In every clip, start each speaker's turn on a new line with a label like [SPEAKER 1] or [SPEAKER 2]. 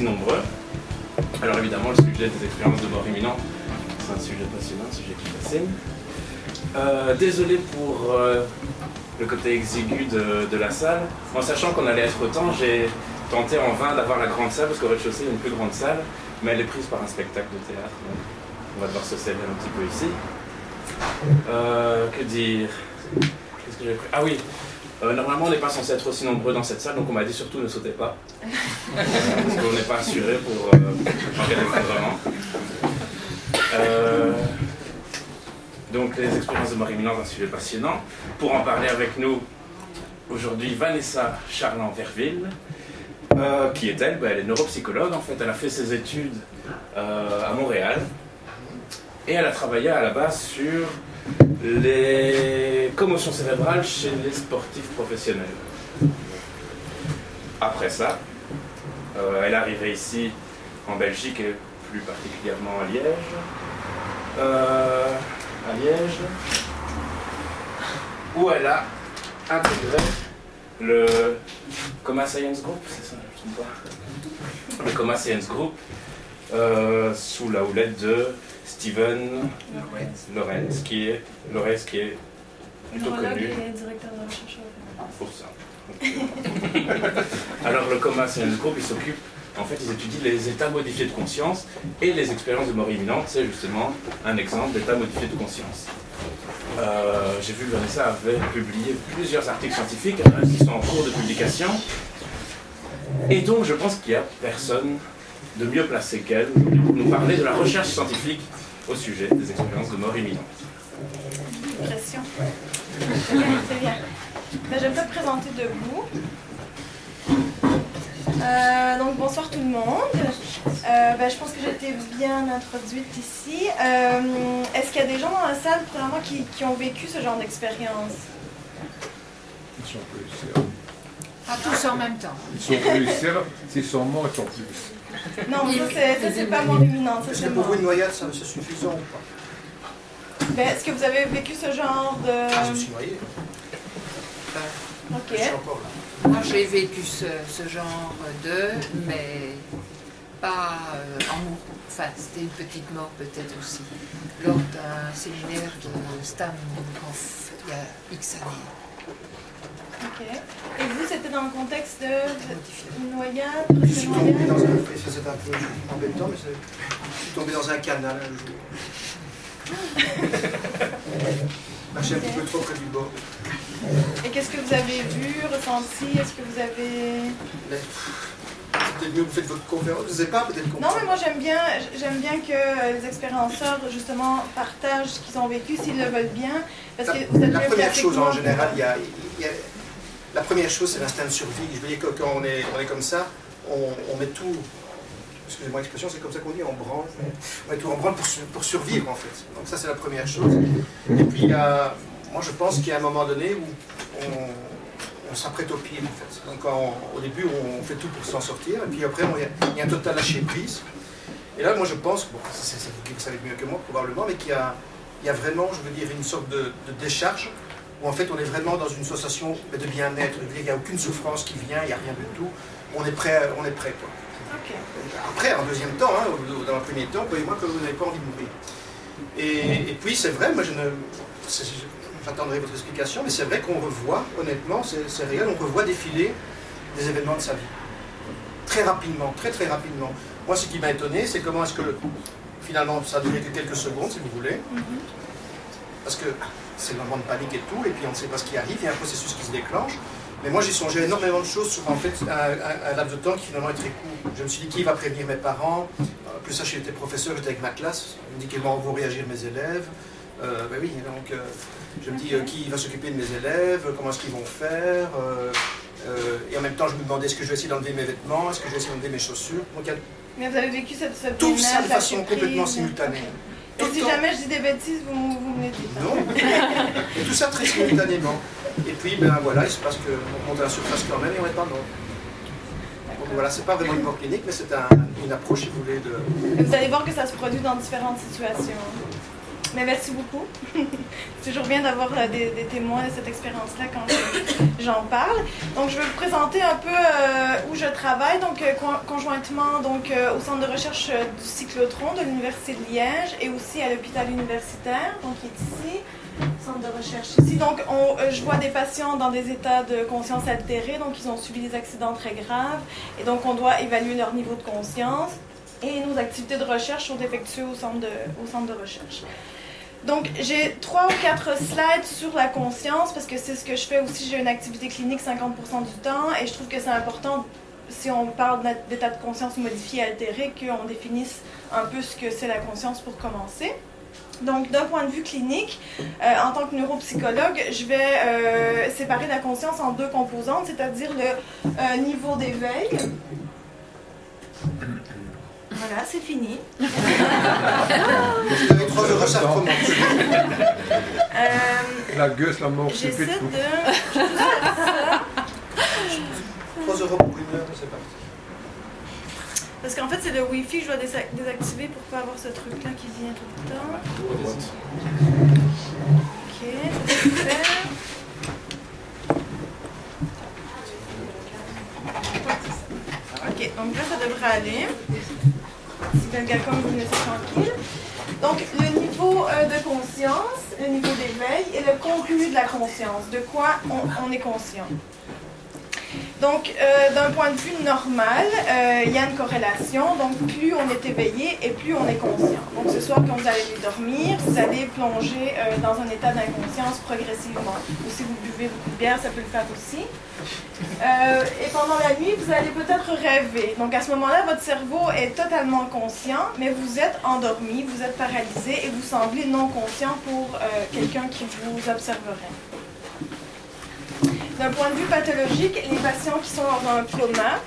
[SPEAKER 1] nombreux. Alors évidemment, le sujet des expériences de mort imminente, c'est un sujet passionnant, un sujet qui fascine. Euh, désolé pour euh, le côté exigu de, de la salle. En sachant qu'on allait être autant, j'ai tenté en vain d'avoir la grande salle parce qu'au rez-de-chaussée il y a une plus grande salle, mais elle est prise par un spectacle de théâtre. donc on va devoir se servir un petit peu ici. Euh, que dire? Qu'est-ce que j'ai pris? Ah oui, euh, normalement on n'est pas censé être aussi nombreux dans cette salle, donc on m'a dit surtout ne sautez pas. parce qu'on n'est pas assuré pour euh, cas d'effondrement. Euh, donc les expériences de mort imminente, un sujet passionnant. Pour en parler avec nous aujourd'hui, Vanessa Charland-Verville. Euh, qui est elle Ben, Elle est neuropsychologue en fait, elle a fait ses études euh, à Montréal et elle a travaillé à la base sur les commotions cérébrales chez les sportifs professionnels. Après ça, euh, elle arrivée ici en Belgique et plus particulièrement à Liège. Euh, à Liège, où elle a intégré le Coma Science Group, c'est ça. Le Coma Science Group, euh, sous la houlette de Steven Lorenz, qui est, Lorenz, qui est plutôt connu
[SPEAKER 2] et directeur de recherche.
[SPEAKER 1] pour ça. Alors le Coma Science Group, il s'occupe, en fait, ils étudient les états modifiés de conscience et les expériences de mort imminente, c'est justement un exemple d'état modifié de conscience. Euh, J'ai vu que Vanessa avait publié plusieurs articles scientifiques hein, qui sont en cours de publication. Et donc, je pense qu'il n'y a personne de mieux placé qu'elle pour nous parler de la recherche scientifique au sujet des expériences de mort imminente.
[SPEAKER 2] Pression. C'est bien, c'est bien. Ben, je vais peut-être présenter debout. Euh, donc bonsoir tout le monde. Euh, ben, je pense que j'ai été bien introduite ici. Euh, Est-ce qu'il y a des gens dans la salle, premièrement, qui, qui ont vécu ce genre d'expérience?
[SPEAKER 3] Ils sont plus
[SPEAKER 4] Pas tous en même temps.
[SPEAKER 3] Ils sont plus S'ils sont morts, ils sont plus.
[SPEAKER 2] Non, ça c'est- pas
[SPEAKER 5] Est-ce
[SPEAKER 2] c'est
[SPEAKER 5] que pour vous une noyade, ça c'est suffisant ou pas
[SPEAKER 2] Ben, Est-ce que vous avez vécu ce genre
[SPEAKER 5] Ah, Je me
[SPEAKER 2] de...
[SPEAKER 5] suis noyé,
[SPEAKER 2] Ok.
[SPEAKER 5] je suis encore là.
[SPEAKER 4] Moi, j'ai vécu ce, ce genre de, mais pas euh, en mourant. Enfin, c'était une petite mort peut-être aussi, lors d'un séminaire de Stam il y a X années.
[SPEAKER 2] Ok. Et vous, c'était dans le contexte de une noyade,
[SPEAKER 5] Je suis tombé dans un. C'est un peu embêtant, mais je suis tombé dans un canal un jour. Marché un petit peu trop près du bord.
[SPEAKER 2] Et qu'est-ce que vous avez vu, ressenti? Est-ce que vous avez...
[SPEAKER 5] Peut-être mieux que vous faites votre conférence, je ne sais pas, peut-être qu'on
[SPEAKER 2] Non, mais moi j'aime bien, j'aime bien que les expérienceurs justement partagent ce qu'ils ont vécu s'ils le veulent bien, parce que vous
[SPEAKER 5] La,
[SPEAKER 2] êtes
[SPEAKER 5] la première chose en général, il y a, il y a- la première chose c'est l'instinct de survie. Je veux dire que quand on est, comme ça, on, met tout, excusez-moi l'expression, c'est comme ça qu'on dit, on branle, on met tout en branle pour, sur- pour survivre en fait. Donc ça c'est la première chose. Et puis moi je pense qu'il y a un moment donné où on, s'apprête au pire en fait. Donc au début on fait tout pour s'en sortir, et puis après il y a- un total lâcher prise. Et là moi je pense, bon, c'est vous qui savez mieux que moi probablement, mais qu'il y a, y a vraiment, je veux dire, une sorte de décharge où en fait on est vraiment dans une sensation de bien-être. Il n'y a aucune souffrance qui vient, il n'y a rien du tout. On est prêt, on est prêt quoi. Après, en deuxième temps, hein, dans un premier temps, croyez-moi que vous n'avez pas envie de mourir. Et, et puis c'est vrai, moi je ne. J'attendrai votre explication, mais c'est vrai qu'on revoit, honnêtement, c'est c'est réel, on revoit défiler des événements de sa vie. Très rapidement, très très rapidement. Moi, ce qui m'a étonné, c'est comment est-ce que finalement ça a duré que quelques secondes, si vous voulez. Parce que c'est le moment de panique et tout, et puis on ne sait pas ce qui arrive, il y a un processus qui se déclenche. Mais moi, j'ai songé énormément de choses sur en fait un, laps de temps qui finalement est très court. Je me suis dit qui va prévenir mes parents? Euh, plus ça, j'étais professeur, j'étais avec ma classe. Je me dis comment vont réagir mes élèves? Euh, ben oui, donc euh, je me dis euh, qui va s'occuper de mes élèves, comment est-ce qu'ils vont faire? et en même temps, je me demandais est-ce que je vais essayer d'enlever mes vêtements, est-ce que je vais essayer d'enlever mes chaussures? Donc a
[SPEAKER 2] Mais vous avez vécu cette, cette
[SPEAKER 5] tout ça de façon complètement simultanée.
[SPEAKER 2] Et si jamais je dis des bêtises, vous, vous me dites.
[SPEAKER 5] Non. Et tout ça très simultanément. Et puis, ben voilà, il se passe qu'on monte à la surface quand même et on n'est pas mort. Donc voilà, c'est pas vraiment une mort clinique, mais c'est un- une approche, si vous voulez, de.
[SPEAKER 2] Et vous allez voir que ça se produit dans différentes situations. Merci beaucoup. C'est toujours bien d'avoir euh, des, témoins de cette expérience-là quand j'en parle. Donc, je vais vous présenter un peu euh, où je travaille, donc euh, con- conjointement donc, au centre de recherche du cyclotron de l'Université de Liège et aussi à l'hôpital universitaire, donc qui est ici, centre de recherche ici. Donc, on- je vois des patients dans des états de conscience altérés, donc ils ont subi des accidents très graves, et donc on doit évaluer leur niveau de conscience. Et nos activités de recherche sont effectuées au centre de, au centre de recherche. Donc, j'ai trois ou quatre slides sur la conscience parce que c'est ce que je fais aussi. J'ai une activité clinique 50% du temps et je trouve que c'est important, si on parle d'état de conscience modifié, altéré, qu'on définisse un peu ce que c'est la conscience pour commencer. Donc, d'un point de vue clinique, euh, en tant que neuropsychologue, je vais euh, séparer la conscience en deux composantes, c'est-à-dire le euh, niveau d'éveil. Voilà, c'est fini.
[SPEAKER 5] Vous avez trois euros, ça recommence.
[SPEAKER 2] Euh,
[SPEAKER 3] La gueule, la mort, c'est
[SPEAKER 2] de.
[SPEAKER 5] 3 euros pour une heure, c'est parti.
[SPEAKER 2] Parce qu'en fait, c'est le Wi-Fi que je dois désa- désactiver pour pas avoir ce truc-là qui vient tout le temps. Ok, ça c'est fait. Ok, donc là, ça devrait aller. Si Belgacom vous laissez tranquille. Donc, le niveau euh, de conscience, le niveau d'éveil et le contenu de la conscience. De quoi on est conscient? Donc, euh, d'un point de vue normal, euh, il y a une corrélation. Donc, plus on est éveillé et plus on est conscient. Donc, ce soir, quand vous allez dormir, vous allez plonger euh, dans un état d'inconscience progressivement. Ou si vous buvez beaucoup de ça peut le faire aussi. Et pendant la nuit, vous allez peut-être rêver. Donc, à ce moment-là, votre cerveau est totalement conscient, mais vous êtes endormi, vous êtes paralysé et vous semblez non conscient pour quelqu'un qui vous observerait. D'un point de vue pathologique, les patients qui sont dans un coma,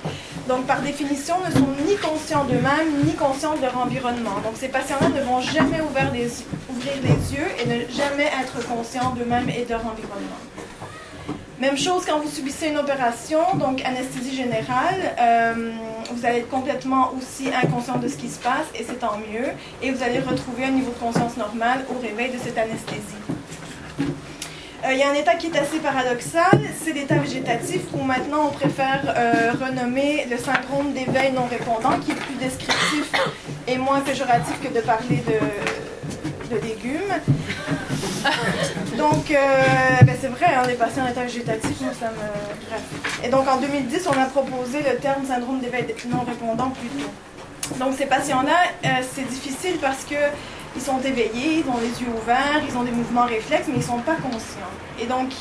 [SPEAKER 2] donc par définition, ne sont ni conscients d'eux-mêmes, ni conscients de leur environnement. Donc ces patients-là ne vont jamais ouvrir les, yeux et ne jamais être conscients d'eux-mêmes et de leur environnement. Même chose quand vous subissez une opération, donc anesthésie générale, euh, vous allez être complètement aussi inconscient de ce qui se passe et c'est tant mieux. Et vous allez retrouver un niveau de conscience normal au réveil de cette anesthésie. Euh, Il y a un état qui est assez paradoxal, c'est l'état végétatif où maintenant on préfère euh, renommer le syndrome d'éveil non répondant qui est plus descriptif et moins péjoratif que de parler de, légumes. Donc, euh, ben, c'est vrai, hein, les patients en état végétatif, moi, ça me... Et donc, en 2010, on a proposé le terme syndrome d'éveil non répondant plus tôt. Donc, ces patients-là, euh, c'est difficile parce que ils sont éveillés, ils ont les yeux ouverts, ils ont des mouvements réflexes, mais ils ne sont pas conscients. Et donc,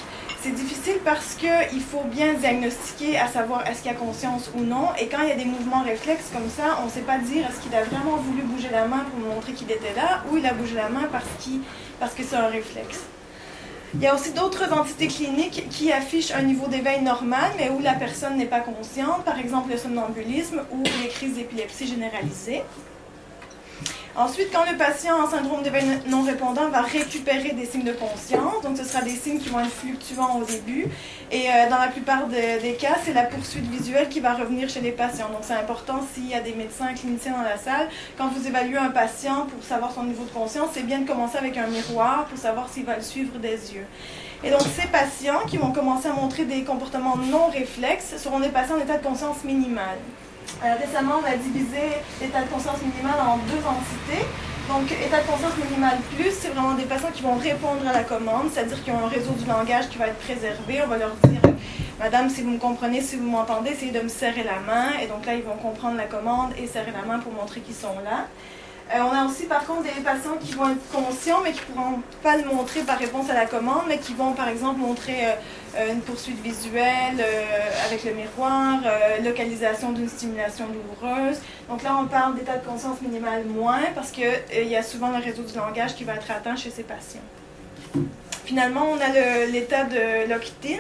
[SPEAKER 2] c'est difficile parce qu'il faut bien diagnostiquer à savoir est-ce qu'il y a conscience ou non. Et quand il y a des mouvements réflexes comme ça, on ne sait pas dire est-ce qu'il a vraiment voulu bouger la main pour montrer qu'il était là ou il a bougé la main parce, parce que c'est un réflexe. Il y a aussi d'autres entités cliniques qui affichent un niveau d'éveil normal, mais où la personne n'est pas consciente, par exemple le somnambulisme ou les crises d'épilepsie généralisées. Ensuite, quand le patient en syndrome d'éveil non répondant va récupérer des signes de conscience, donc ce sera des signes qui vont être fluctuants au début, et euh, dans la plupart de- des cas, c'est la poursuite visuelle qui va revenir chez les patients. Donc c'est important s'il y a des médecins cliniciens dans la salle, quand vous évaluez un patient pour savoir son niveau de conscience, c'est bien de commencer avec un miroir pour savoir s'il va le suivre des yeux. Et donc ces patients qui vont commencer à montrer des comportements non réflexes seront des patients en état de conscience minimale. Euh, récemment, on a divisé l'état de conscience minimale en deux entités. Donc, état de conscience minimale plus, c'est vraiment des patients qui vont répondre à la commande, c'est-à-dire qu'ils ont un réseau du langage qui va être préservé. On va leur dire, Madame, si vous me comprenez, si vous m'entendez, essayez de me serrer la main. Et donc là, ils vont comprendre la commande et serrer la main pour montrer qu'ils sont là. Euh, on a aussi par contre des patients qui vont être conscients mais qui ne pourront pas le montrer par réponse à la commande, mais qui vont par exemple montrer euh, euh, une poursuite visuelle avec le miroir, localisation d'une stimulation douloureuse. Donc là on parle d'état de conscience minimal moins parce qu'il il y a souvent le réseau du langage qui va être atteint chez ces patients. Finalement on a l'état de Lockton.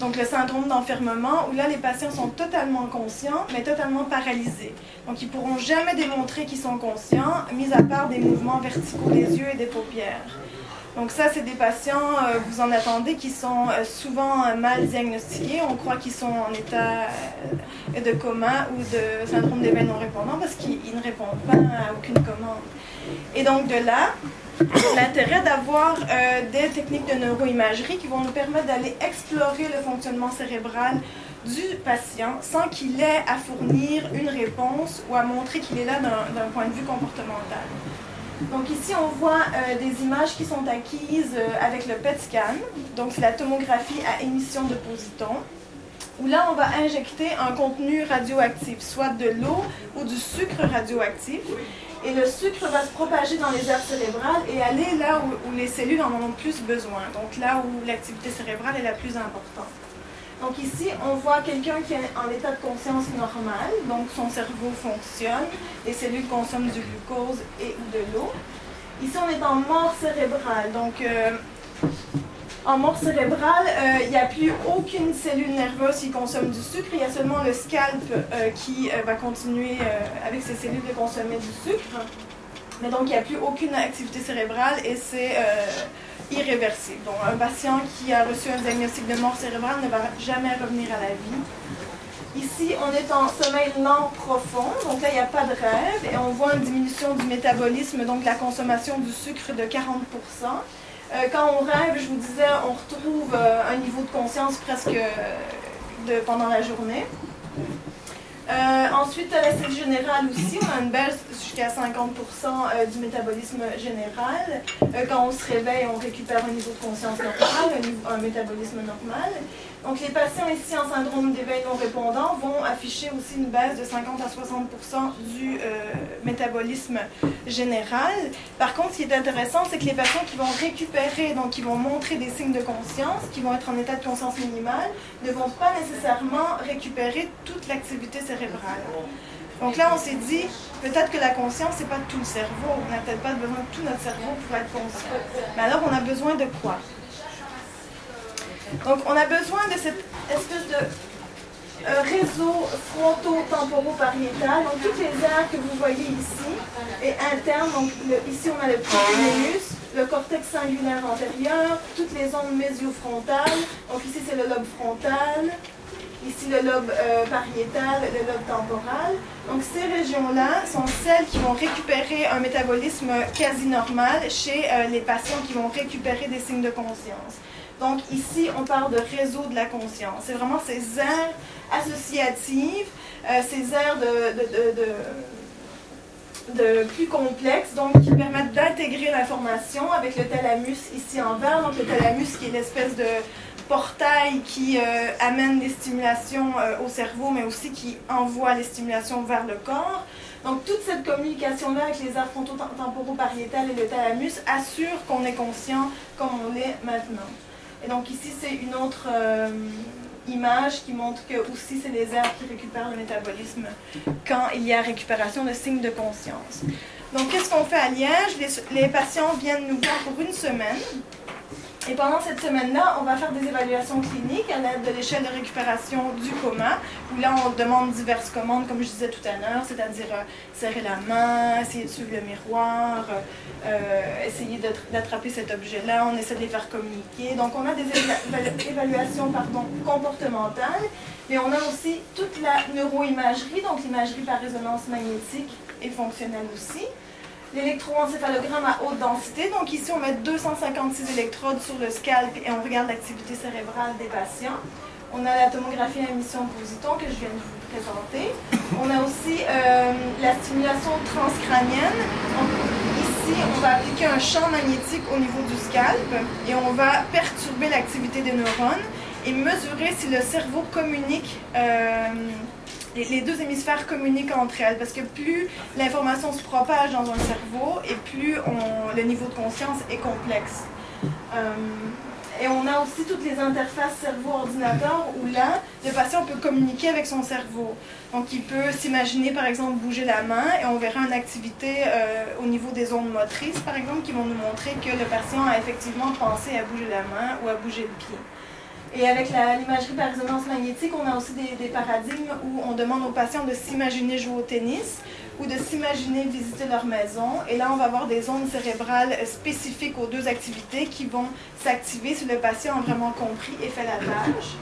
[SPEAKER 2] Donc le syndrome d'enfermement, où là les patients sont totalement conscients, mais totalement paralysés. Donc ils pourront jamais démontrer qu'ils sont conscients, mis à part des mouvements verticaux des yeux et des paupières. Donc ça, c'est des patients, euh, vous en attendez, qui sont euh, souvent euh, mal diagnostiqués. On croit qu'ils sont en état de coma ou de syndrome d'éveil non répondant parce qu'ils ils ne répondent pas à aucune commande. Et donc de là, l'intérêt d'avoir euh, des techniques de neuroimagerie qui vont nous permettre d'aller explorer le fonctionnement cérébral du patient sans qu'il ait à fournir une réponse ou à montrer qu'il est là d'un point de vue comportemental. Donc ici, on voit euh, des images qui sont acquises euh, avec le PET scan. Donc c'est la tomographie à émission de positons où là, on va injecter un contenu radioactif, soit de l'eau ou du sucre radioactif. Et le sucre va se propager dans les aires cérébrales et aller là où, les cellules en ont plus besoin, donc là où l'activité cérébrale est la plus importante. Donc ici, on voit quelqu'un qui est en état de conscience normal, donc son cerveau fonctionne, les cellules consomment du glucose et de l'eau. Ici, on est en mort cérébrale, donc euh, en mort cérébrale, euh, il n'y a plus aucune cellule nerveuse qui consomme du sucre, il y a seulement le scalp euh, qui va continuer avec ses cellules de consommer du sucre. Mais donc, il n'y a plus aucune activité cérébrale et c'est irréversible. Donc, un patient qui a reçu un diagnostic de mort cérébrale ne va jamais revenir à la vie. Ici, on est en sommeil lent profond, donc là, il n'y a pas de rêve, et on voit une diminution du métabolisme, donc la consommation du sucre de 40 euh, Quand on rêve, je vous disais, on retrouve euh, un niveau de conscience presque de, pendant la journée. Euh, ensuite, à la cellule générale aussi, on a une baisse jusqu'à 50% euh, du métabolisme général. Euh, quand on se réveille, on récupère un niveau de conscience normal, un métabolisme normal. Donc les patients ici en syndrome d'éveil non répondant vont afficher aussi une baisse de 50 à 60% du euh, métabolisme général. Par contre, ce qui est intéressant, c'est que les patients qui vont récupérer, donc qui vont montrer des signes de conscience, qui vont être en état de conscience minimale, ne vont pas nécessairement récupérer toute l'activité cérébrale. Donc là, on s'est dit, peut-être que la conscience, c'est pas tout le cerveau. On n'a peut-être pas besoin de tout notre cerveau pour être conscient. Mais alors, on a besoin de quoi? Donc, on a besoin de cette espèce de euh, réseau fronto-temporopariétal. Donc, toutes les aires que vous voyez ici et internes. Donc, ici, on a le le cortex singulaire antérieur, toutes les ondes mésiofrontales. Donc, ici, c'est le lobe frontal. Ici, le lobe euh, pariétal, le lobe temporal. Donc, ces régions-là sont celles qui vont récupérer un métabolisme quasi normal chez euh, les patients qui vont récupérer des signes de conscience. Donc ici, on parle de réseau de la conscience. C'est vraiment ces aires associatives, euh, ces aires de, plus complexes, donc qui permettent d'intégrer l'information avec le thalamus ici en vert. Donc le thalamus qui est l'espèce de portail qui euh, amène les stimulations euh, au cerveau, mais aussi qui envoie les stimulations vers le corps. Donc toute cette communication-là avec les aires frontotemporaux-pariétales et le thalamus assure qu'on est conscient comme on l'est maintenant. Et donc ici, c'est une autre euh, image qui montre que aussi c'est les aires qui récupèrent le métabolisme quand il y a récupération de signes de conscience. Donc qu'est-ce qu'on fait à Liège? Les patients viennent nous voir pour une semaine. Et pendant cette semaine-là, on va faire des évaluations cliniques à l'aide de l'échelle de récupération du coma, où là, on demande diverses commandes, comme je disais tout à l'heure, c'est-à-dire euh, serrer la main, essayer de suivre le miroir, euh, essayer d'attraper cet objet-là, on essaie de les faire communiquer. Donc, on a des évaluations comportementales, mais on a aussi toute la neuroimagerie, donc l'imagerie par résonance magnétique et fonctionnelle aussi l'électroencéphalogramme à haute densité. Donc ici, on met 256 électrodes sur le scalp et on regarde l'activité cérébrale des patients. On a la tomographie à émission de positons que je viens de vous présenter. On a aussi euh, la stimulation transcrânienne. Donc, ici, on va appliquer un champ magnétique au niveau du scalp et on va perturber l'activité des neurones et mesurer si le cerveau communique euh, les, deux hémisphères communiquent entre elles parce que plus l'information se propage dans un cerveau et plus le niveau de conscience est complexe. Euh, et on a aussi toutes les interfaces cerveau-ordinateur où là, le patient peut communiquer avec son cerveau. Donc il peut s'imaginer par exemple bouger la main et on verra une activité euh, au niveau des ondes motrices par exemple qui vont nous montrer que le patient a effectivement pensé à bouger la main ou à bouger le pied. Et avec l'imagerie par résonance magnétique, on a aussi des, paradigmes où on demande aux patients de s'imaginer jouer au tennis ou de s'imaginer visiter leur maison. Et là, on va avoir des ondes cérébrales spécifiques aux deux activités qui vont s'activer si le patient a vraiment compris et fait la tâche.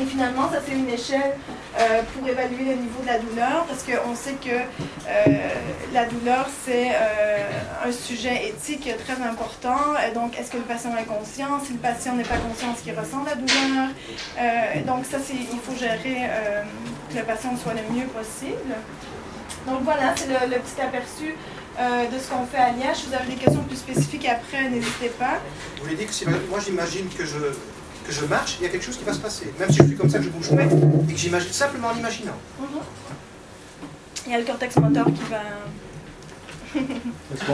[SPEAKER 2] Et finalement, ça c'est une échelle euh, pour évaluer le niveau de la douleur, parce qu'on sait que euh, la douleur, c'est euh, un sujet éthique très important. donc, est-ce que le patient est conscient? Si le patient n'est pas conscient, est-ce qu'il ressent la douleur? donc, ça, il faut gérer que le patient soit le mieux possible. Donc, voilà, c'est le, petit aperçu de ce qu'on fait à Liège. Si vous avez des questions plus spécifiques après, n'hésitez pas.
[SPEAKER 5] Vous voulez dire que moi, j'imagine que je que je marche, il y a quelque chose qui va se passer. Même si je suis comme ça, que je bouge pas. Et que j'imagine simplement en imaginant. Mhm.
[SPEAKER 2] Il y a le cortex moteur qui va.
[SPEAKER 3] Est-ce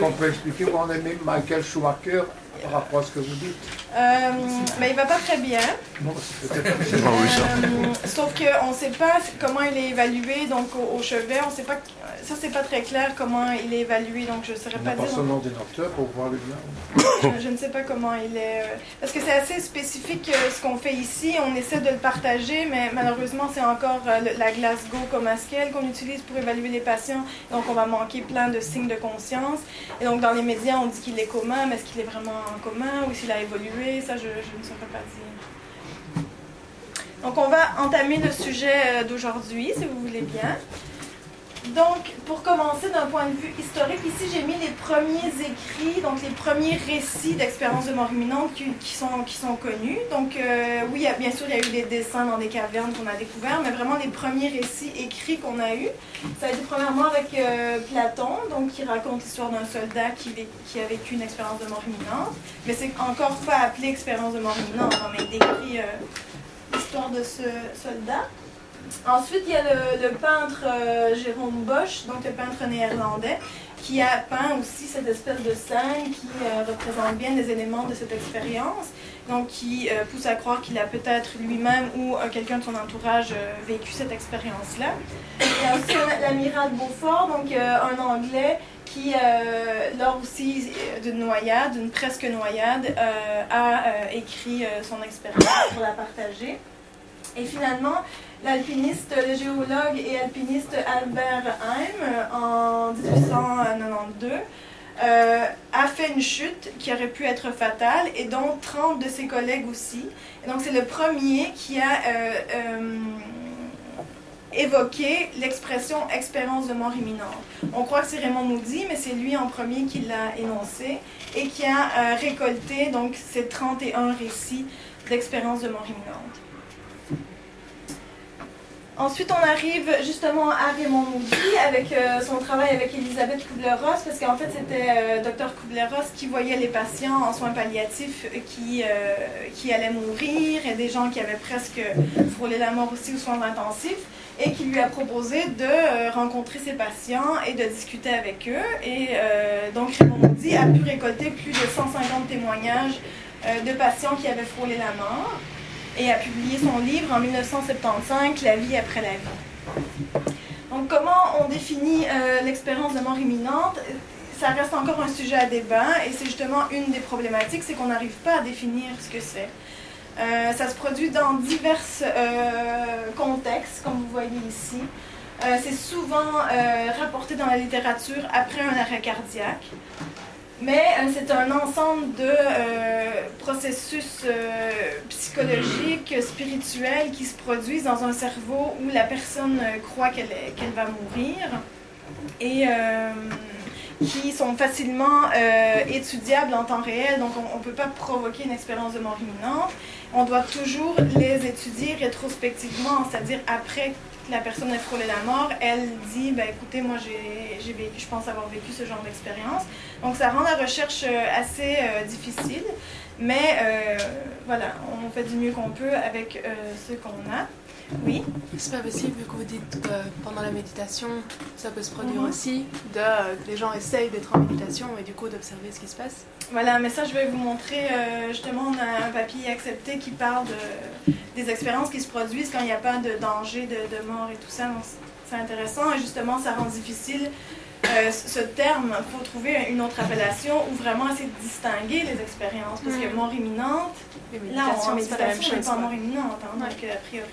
[SPEAKER 3] qu'on peut, expliquer où en est Michael Schumacher par rapport à ce que vous dites
[SPEAKER 2] euh, mais il va pas très bien.
[SPEAKER 3] Non,
[SPEAKER 2] c'est euh, Sauf qu'on ne sait pas comment il est évalué donc au, chevet. On sait pas. Ça c'est pas très clair comment il est évalué. Donc je ne saurais pas
[SPEAKER 3] dire.
[SPEAKER 2] Pas
[SPEAKER 3] son ordinateur pour voir le lien.
[SPEAKER 2] Je, ne sais pas comment il est. Euh, parce que c'est assez spécifique euh, ce qu'on fait ici. On essaie de le partager, mais malheureusement c'est encore la Glasgow comme Askel qu'on utilise pour évaluer les patients. Donc on va manquer plein de signes de conscience. Et donc dans les médias on dit qu'il est commun, mais est-ce qu'il est vraiment en commun ou s'il a évolué? Ça je, je ne saurais pas dire. Donc on va entamer le sujet d'aujourd'hui, si vous voulez bien. Donc, pour commencer d'un point de vue historique, ici j'ai mis les premiers écrits, donc les premiers récits d'expériences de mort imminente qui, sont, qui sont connus. Donc, euh, oui, bien sûr, il y a eu des dessins dans des cavernes qu'on a découverts, mais vraiment les premiers récits écrits qu'on a eus, ça a été premièrement avec euh, Platon, donc qui raconte l'histoire d'un soldat qui, a vécu une expérience de mort imminente. Mais c'est encore pas appelé expérience de mort imminente, on a décrit euh, l'histoire de ce soldat. Ensuite, il y a le, peintre euh, Jérôme Bosch, donc le peintre néerlandais, qui a peint aussi cette espèce de scène qui euh, représente bien les éléments de cette expérience, donc qui euh, pousse à croire qu'il a peut-être lui-même ou quelqu'un de son entourage vécu cette expérience-là. Il y a aussi l'amiral Beaufort, donc un Anglais qui, lors aussi d'une noyade, d'une presque noyade, a écrit son expérience pour la partager. Et finalement, l'alpiniste, le géologue et alpiniste Albert Heim, en 1892, euh, a fait une chute qui aurait pu être fatale et dont 30 de ses collègues aussi. Et donc c'est le premier qui a euh, euh, évoqué l'expression expérience de mort imminente. On croit que c'est Raymond Moody, mais c'est lui en premier qui l'a énoncé et qui a récolté donc ces 31 récits d'expérience de mort imminente. Ensuite, on arrive justement à Raymond Moody avec euh, son travail avec Elisabeth Kubler-Ross, parce qu'en fait, c'était euh, Dr Kubler-Ross qui voyait les patients en soins palliatifs qui, euh, qui allaient mourir et des gens qui avaient presque frôlé la mort aussi aux soins intensifs et qui lui a proposé de rencontrer ces patients et de discuter avec eux. Et donc, Raymond Moody a pu récolter plus de 150 témoignages de patients qui avaient frôlé la mort et a publié son livre en 1975, La vie après la vie. Donc comment on définit euh, l'expérience de mort imminente? Ça reste encore un sujet à débat et c'est justement une des problématiques, c'est qu'on n'arrive pas à définir ce que c'est. Euh, ça se produit dans divers euh, contextes, comme vous voyez ici. c'est souvent rapporté dans la littérature après un arrêt cardiaque mais euh, c'est un ensemble de euh, processus euh, psychologiques, spirituels qui se produisent dans un cerveau où la personne croit qu'elle va mourir et qui sont facilement étudiables en temps réel. Donc on ne peut pas provoquer une expérience de mort imminente. On doit toujours les étudier rétrospectivement, c'est-à-dire après la personne a frôlé la mort, elle dit ben écoutez, moi j'ai je pense avoir vécu ce genre d'expérience. Donc ça rend la recherche euh, assez euh, difficile, mais euh, voilà, on fait du mieux qu'on peut avec ce qu'on a. Oui.
[SPEAKER 6] C'est pas possible vu que vous dites que pendant la méditation, ça peut se produire mhm. aussi, de les gens essayent d'être en méditation et du coup d'observer ce qui se passe.
[SPEAKER 2] Voilà, mais ça je vais vous montrer. justement, on a un papier accepté qui parle de, des expériences qui se produisent quand il n'y a pas de danger de, de mort et tout ça. Donc c'est intéressant et justement ça rend difficile euh, ce terme, il faut trouver une autre appellation ou vraiment essayer de distinguer les expériences. Parce que mm. mort imminente, là, en méditation, n'est pas mort imminente, hein, donc a priori.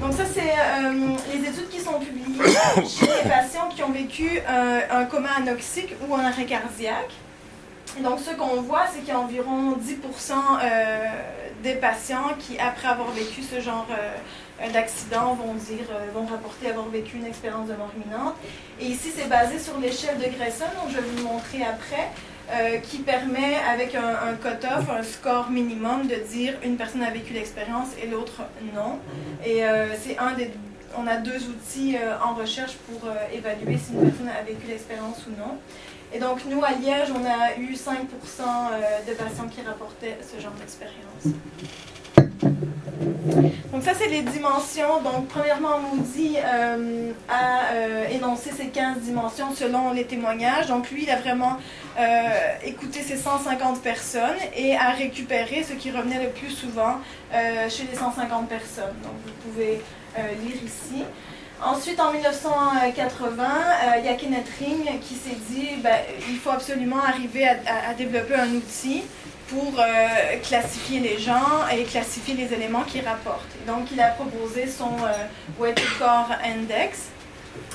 [SPEAKER 2] Donc ça, c'est euh, les études qui sont publiées chez les patients qui ont vécu euh, un coma anoxique ou un arrêt cardiaque. Donc, ce qu'on voit, c'est qu'il y a environ 10% euh, des patients qui, après avoir vécu ce genre euh, d'accident, vont dire, vont rapporter avoir vécu une expérience de mort imminente. Et ici, c'est basé sur l'échelle de Grayson, dont je vais vous montrer après, euh, qui permet, avec un, un cut-off, un score minimum, de dire une personne a vécu l'expérience et l'autre non. Et euh, c'est un des on a deux outils euh, en recherche pour évaluer si une personne a vécu l'expérience ou non. Et donc, nous, à Liège, on a eu 5% euh, de patients qui rapportaient ce genre d'expérience. Donc, ça, c'est les dimensions. Donc, premièrement, Moody a énoncé ces 15 dimensions selon les témoignages. Donc, lui, il a vraiment euh, écouté ces 150 personnes et a récupéré ce qui revenait le plus souvent euh, chez les 150 personnes. Donc, vous pouvez euh, lire ici. Ensuite, en 1980, euh, il y a Kenneth Ring qui s'est dit ben, il faut absolument arriver à développer un outil pour euh, classifier les gens et classifier les éléments qu'ils rapportent. Donc, il a proposé son euh, Core Index.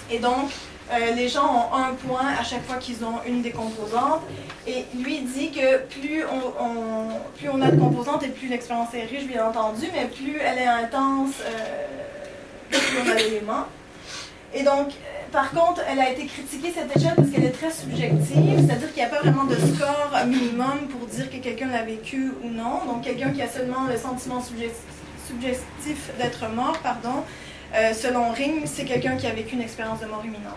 [SPEAKER 2] Et donc, euh, les gens ont un point à chaque fois qu'ils ont une des composantes. Et lui dit que plus on, plus on a de composantes et plus l'expérience est riche, bien entendu, mais plus elle est intense, euh, plus on a d'éléments. Et donc, par contre, elle a été critiquée cette échelle parce qu'elle est très subjective, c'est-à-dire qu'il n'y a pas vraiment de score minimum pour dire que quelqu'un l'a vécu ou non. Donc, quelqu'un qui a seulement le sentiment subjectif, d'être mort, pardon, euh, selon Ring, c'est quelqu'un qui a vécu une expérience de mort imminente.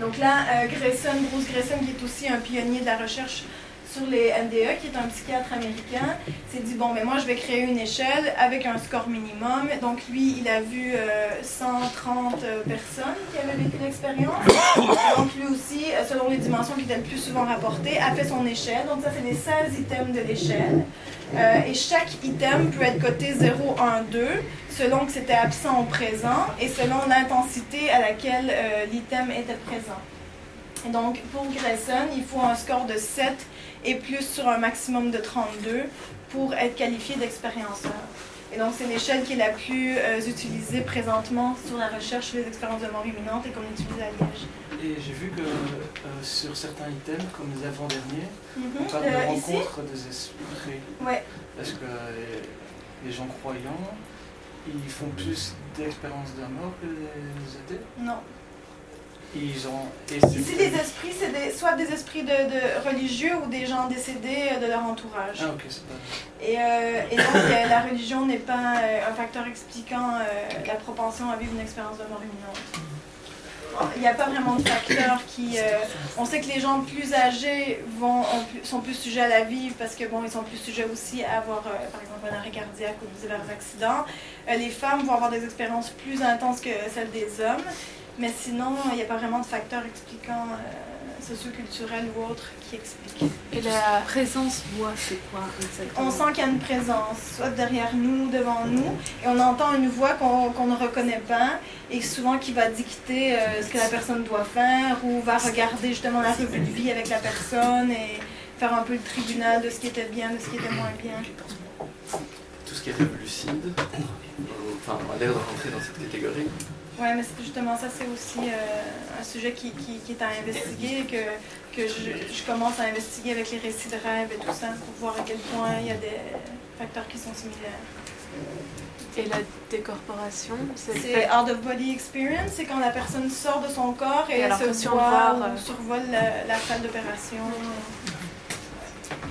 [SPEAKER 2] Donc là, euh, Grayson, Bruce Grayson, qui est aussi un pionnier de la recherche sur les NDE, qui est un psychiatre américain, s'est dit bon, mais moi je vais créer une échelle avec un score minimum. Donc lui, il a vu euh, 130 euh, personnes qui avaient vécu l'expérience. Donc lui aussi, euh, selon les dimensions qui étaient le plus souvent rapportées, a fait son échelle. Donc ça, c'est les 16 items de l'échelle. Euh, et chaque item peut être coté 0, 1, 2, selon que c'était absent ou présent, et selon l'intensité à laquelle l'item était présent. Donc, pour Grayson, il faut un score de 7 et plus sur un maximum de 32 pour être qualifié d'expérienceur. Et donc, c'est l'échelle qui est la plus euh, utilisée présentement sur la recherche sur les expériences de mort imminente et qu'on utilise à Liège.
[SPEAKER 7] Et j'ai vu que euh, sur certains items, comme les avant-derniers, on
[SPEAKER 2] Mhm.
[SPEAKER 7] parle de
[SPEAKER 2] Euh,
[SPEAKER 7] rencontre des esprits.
[SPEAKER 2] ouais.
[SPEAKER 7] Est-ce que les gens croyants, ils font plus d'expériences de mort que les athées?
[SPEAKER 2] Non.
[SPEAKER 7] Ils ont... Et
[SPEAKER 2] Ici, les esprits, c'est des- soit des esprits de, de religieux ou des gens décédés euh, de leur entourage.
[SPEAKER 7] Ah ok, c'est pas...
[SPEAKER 2] Et, euh, et donc, euh, la religion n'est pas un facteur expliquant euh, la propension à vivre une expérience de mort imminente. Il n'y a pas vraiment de facteur qui... euh, on sait que les gens plus âgés vont, ont sont plus sujets à la vivre parce que, bon, ils sont plus sujets aussi à avoir, par exemple, un arrêt cardiaque ou divers accidents. Les femmes vont avoir des expériences plus intenses que celles des hommes. Mais sinon, il n'y a pas vraiment de facteur expliquant euh, socioculturel ou autre qui explique.
[SPEAKER 6] Et la présence voix, c'est quoi exactement?
[SPEAKER 2] On sent qu'il y a une présence, soit derrière nous, devant nous, et on entend une voix qu'on ne reconnaît pas, et souvent qui va dicter euh, ce que la personne doit faire, ou va regarder justement la revue de vie avec la personne et faire un peu le tribunal de ce qui était bien, de ce qui était moins bien.
[SPEAKER 8] Tout ce qui est rêve lucide, enfin, a l'air de rentrer dans cette catégorie.
[SPEAKER 2] Ouais, mais c'est justement ça, c'est aussi euh, un sujet qui, qui- qui est à investiguer, et que, que je, je commence à investiguer avec les récits de rêve et tout ça, pour voir à quel point il y a des facteurs qui sont similaires.
[SPEAKER 6] Et la décorporation, c'est fait.
[SPEAKER 2] out of body experience, c'est quand la personne sort de son corps et
[SPEAKER 6] Et
[SPEAKER 2] elle
[SPEAKER 6] a
[SPEAKER 2] se
[SPEAKER 6] l'impression de
[SPEAKER 2] voit
[SPEAKER 6] voir,
[SPEAKER 2] ou
[SPEAKER 6] euh,
[SPEAKER 2] survole la, la salle d'opération.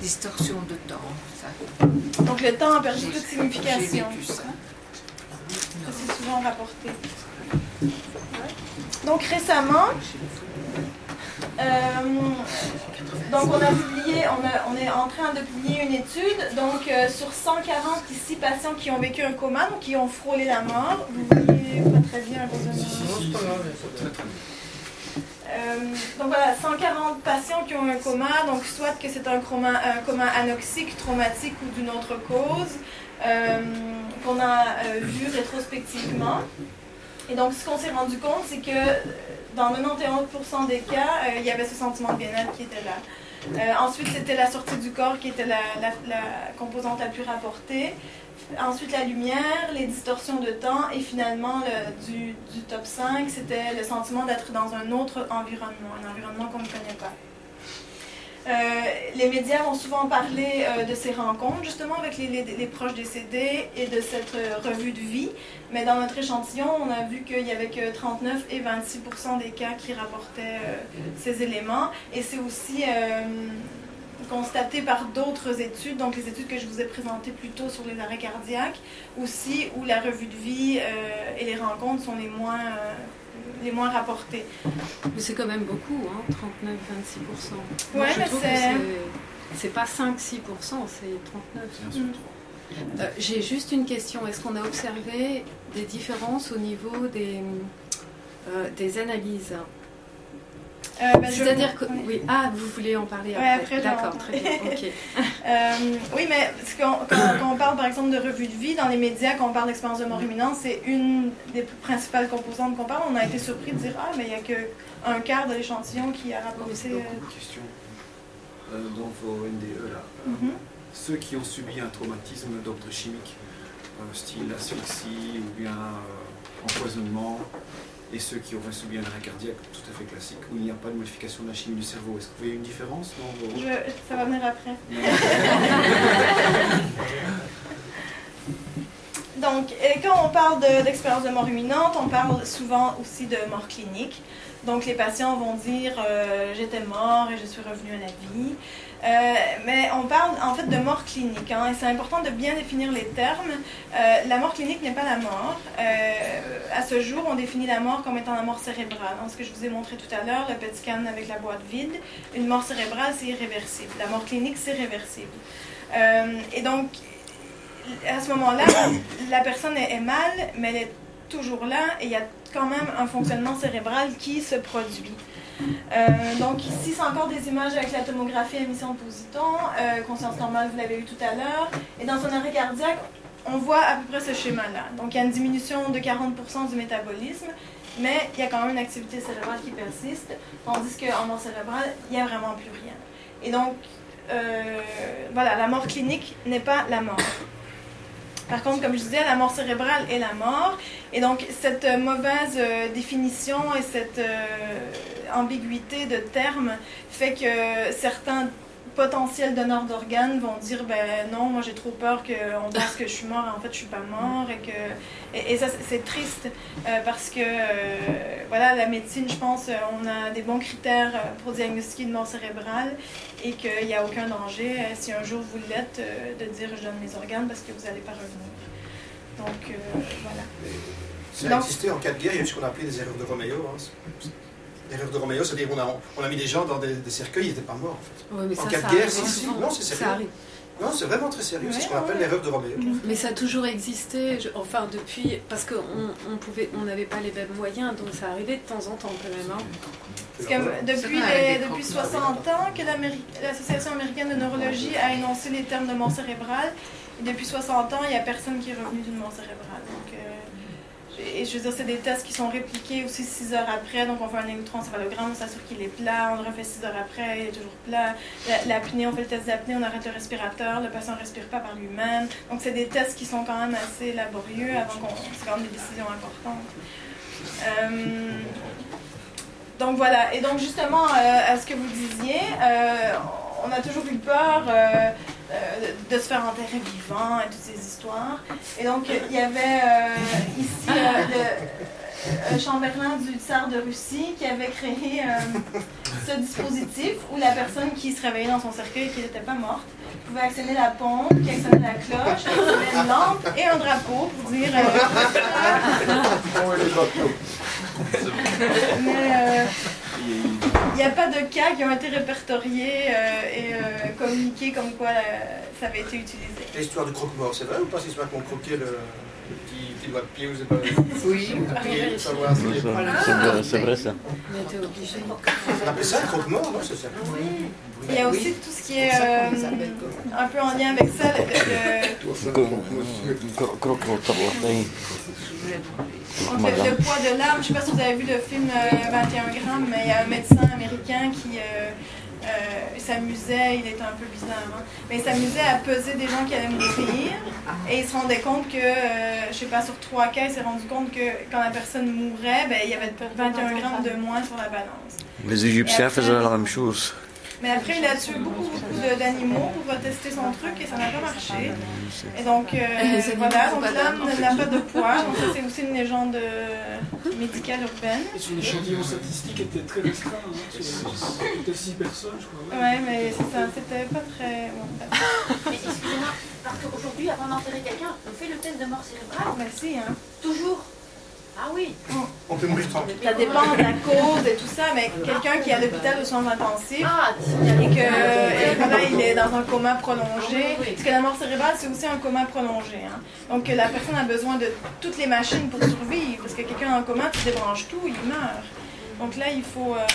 [SPEAKER 4] Distorsion de temps, ça.
[SPEAKER 2] Donc le temps a perdu toute signification. c'est souvent rapporté. Donc récemment, euh, donc on a publié, on, a- on est en train de publier une étude donc euh, sur 140 ici patients qui ont vécu un coma, donc qui ont frôlé la mort. Vous voyez pas très bien. Euh, donc voilà, 140 patients qui ont un coma, donc soit que c'est un coma, un coma anoxique, traumatique ou d'une autre cause, euh, qu'on a vu rétrospectivement. Et donc ce qu'on s'est rendu compte, c'est que euh, dans 91% des cas, euh, il y avait ce sentiment de bien-être qui était là. Euh, ensuite, c'était la sortie du corps qui était la, composante la plus rapportée. Ensuite, la lumière, les distorsions de temps et finalement, le- du, du top 5, c'était le sentiment d'être dans un autre environnement, un environnement qu'on ne connaît pas. Euh, les médias vont souvent parler euh, de ces rencontres, justement, avec les, proches décédés et de cette euh, revue de vie. Mais dans notre échantillon, on a vu qu'il y avait que 39 et 26% des cas qui rapportaient ces éléments. Et c'est aussi constaté par d'autres études, donc les études que je vous ai présentées plus tôt sur les arrêts cardiaques, aussi où la revue de vie et les rencontres sont les moins, les moins rapportées.
[SPEAKER 9] Mais c'est quand même beaucoup, hein, 39-26%. Moi,
[SPEAKER 2] Ouais,
[SPEAKER 9] je
[SPEAKER 2] mais
[SPEAKER 9] trouve que
[SPEAKER 2] c'est-
[SPEAKER 9] pas 5-6%, c'est 39%. Euh, J'ai juste une question. Est-ce qu'on a observé des différences au niveau des, euh, des analyses?
[SPEAKER 2] Euh, je-
[SPEAKER 9] C'est-à-dire que.
[SPEAKER 2] oui.
[SPEAKER 9] Oui. Ah, vous voulez en parler
[SPEAKER 2] Ouais,
[SPEAKER 9] après,
[SPEAKER 2] après, vais en
[SPEAKER 9] D'accord, très bien. Ok.
[SPEAKER 2] Euh, oui, mais ce qu'on- quand, quand on parle par exemple de revue de vie, dans les médias, quand on parle d'expérience de mort imminente, c'est une des principales composantes qu'on parle. On a été surpris de dire Ah, mais il n'y a qu'un quart de l'échantillon qui a rapporté.
[SPEAKER 10] Beaucoup de questions euh, dans vos NDE là.
[SPEAKER 2] euh, mhm.
[SPEAKER 10] Ceux qui ont subi un traumatisme d'ordre chimique, euh, style asphyxie ou bien euh, empoisonnement, et ceux qui auraient subi un arrêt cardiaque tout à fait classique, où il n'y a pas de modification de la chimie du cerveau. Est-ce que vous voyez une différence dans vos...
[SPEAKER 2] Je- ça va venir après. Donc, et quand on parle de- d'expérience de, mort imminente, on parle souvent aussi de mort clinique. Donc, les patients vont dire euh, j'étais mort et je suis revenu à la vie. Euh, mais on parle en fait de mort clinique, hein, et c'est important de bien définir les termes. Euh, la mort clinique n'est pas la mort. Euh, à ce jour, on définit la mort comme étant la mort cérébrale. Hein, ce que je vous ai montré tout à l'heure, le PET scan avec la boîte vide. Une mort cérébrale, c'est irréversible. La mort clinique, c'est réversible. Et donc, à ce moment-là, la personne est mal, mais elle est toujours là et il y a quand même un fonctionnement cérébral qui se produit. Euh, donc ici, c'est encore des images avec la tomographie émission de positons, euh, conscience normale, vous l'avez eu tout à l'heure. Et dans son arrêt cardiaque, on voit à peu près ce schéma-là. Donc il y a une diminution de 40% du métabolisme, mais il y a quand même une activité cérébrale qui persiste, tandis qu'en mort cérébrale, il n'y a vraiment plus rien. Et donc, euh, voilà, la mort clinique n'est pas la mort. Par contre, comme je disais, la mort cérébrale est la mort. Et donc, cette mauvaise définition et cette ambiguïté de termes fait que certains potentiels donneurs d'organes vont dire ben non, moi j'ai trop peur qu'on pense que je suis mort en fait je suis pas mort et que et, et ça c'est- triste euh, parce que euh, voilà la médecine je pense euh, on a des bons critères pour diagnostiquer une mort cérébrale et qu'il n'y a aucun danger si un jour vous l'êtes de dire je donne mes organes parce que vous n'allez pas revenir. Donc euh, voilà.
[SPEAKER 5] Ça a existé en cas de guerre, il y a eu ce qu'on appelait des erreurs de Roméo. Hein. L'erreur de Roméo, c'est-à-dire qu'on a, on a mis des gens dans des, des cercueils, ils n'étaient pas morts en fait.
[SPEAKER 9] Oui, mais
[SPEAKER 5] En
[SPEAKER 9] ça,
[SPEAKER 5] cas
[SPEAKER 9] ça
[SPEAKER 5] de guerre, si. Non, c'est
[SPEAKER 9] Ça
[SPEAKER 5] sérieux.
[SPEAKER 9] arrive.
[SPEAKER 5] Non, c'est vraiment très sérieux, c'est ce qu'on
[SPEAKER 2] Ouais,
[SPEAKER 5] appelle
[SPEAKER 2] ouais.
[SPEAKER 5] l'erreur de Roméo.
[SPEAKER 9] Mais ça a toujours existé, je- enfin depuis, parce qu'on on pouvait, on n'avait pas les mêmes moyens, donc ça arrivait de temps en temps quand même. hein.
[SPEAKER 2] Parce que depuis, les- depuis
[SPEAKER 4] croque-morts.
[SPEAKER 2] 60 ans que l'Association américaine de neurologie a énoncé les termes de mort cérébrale, et depuis 60 ans, il n'y a personne qui est revenu d'une mort cérébrale. Donc, euh, et je veux dire, c'est des tests qui sont répliqués aussi 6 heures après, donc on fait un électroencéphalogramme, on s'assure qu'il est plat, on le refait 6 heures après, il est toujours plat. La- L'apnée, on fait le test d'apnée, on arrête le respirateur, le patient ne respire pas par lui-même. Donc c'est des tests qui sont quand même assez laborieux avant qu'on... C'est quand des décisions importantes. Euh, donc voilà, et donc justement, euh, à ce que vous disiez, euh, on a toujours eu peur euh, euh, de se faire enterrer vivant et toutes ces histoires. Et donc il y avait euh, ici le Chamberlain du tsar de Russie qui avait créé ce dispositif où la personne qui se réveillait dans son cercueil et qui n'était pas morte pouvait actionner la pompe, qui actionnait la cloche, qui actionnait une lampe et un drapeau pour dire... mais il n'y a pas de cas qui ont été répertoriés euh, et euh, communiqués comme quoi euh, ça avait été utilisé.
[SPEAKER 5] L'histoire du croque-mort, c'est vrai ou pas? Cette histoire qu'on croquait le, le petit, petit doigt de pied ou c'est pas
[SPEAKER 4] Oui,
[SPEAKER 5] si
[SPEAKER 11] C'est vrai, c'est vrai ça.
[SPEAKER 9] On était obligés.
[SPEAKER 5] On appelle ça un croque-mort, non? C'est ça.
[SPEAKER 2] Il y a aussi tout ce qui est euh, un peu en lien avec ça, le- le- le, le poids de l'arme. Je ne sais pas si vous avez vu le film euh, 21 grammes, mais il y a un médecin américain qui euh, euh, s'amusait, il était un peu bizarre, hein, mais il s'amusait à peser des gens qui allaient mourir et il se rendait compte que, euh, je sais pas, sur trois cas, il s'est rendu compte que quand la personne mourait, ben, il y avait 21 grammes de moins sur la balance.
[SPEAKER 11] Les Égyptiens faisaient la même chose.
[SPEAKER 2] Mais après, il a tué beaucoup, beaucoup d'animaux pour tester son truc et ça n'a pas marché. Et donc, euh, voilà, donc
[SPEAKER 6] en
[SPEAKER 2] n'a pas de poids. Donc, ça, c'est aussi une légende euh, médicale urbaine.
[SPEAKER 12] Et son échantillon statistique était très restreint. Hein, C'était 6 personnes, je crois.
[SPEAKER 2] Ouais, mais c'est ça, c'était pas très. bon.
[SPEAKER 13] Mais excusez-moi, parce qu'aujourd'hui, avant d'enterrer quelqu'un, on fait le test de mort cérébrale.
[SPEAKER 2] Bah si, hein.
[SPEAKER 13] Toujours. Ah oui.
[SPEAKER 5] On peut mourir tranquille.
[SPEAKER 2] Ça dépend de la cause et tout ça, mais quelqu'un qui est à l'hôpital de soins intensifs
[SPEAKER 13] Ah,
[SPEAKER 2] et que et voilà, il est dans un coma prolongé, parce que la mort cérébrale, c'est aussi un coma prolongé. hein. Donc la personne a besoin de toutes les machines pour survivre, parce que quelqu'un en coma, tu débranches tout, il meurt. Donc là, il faut... euh,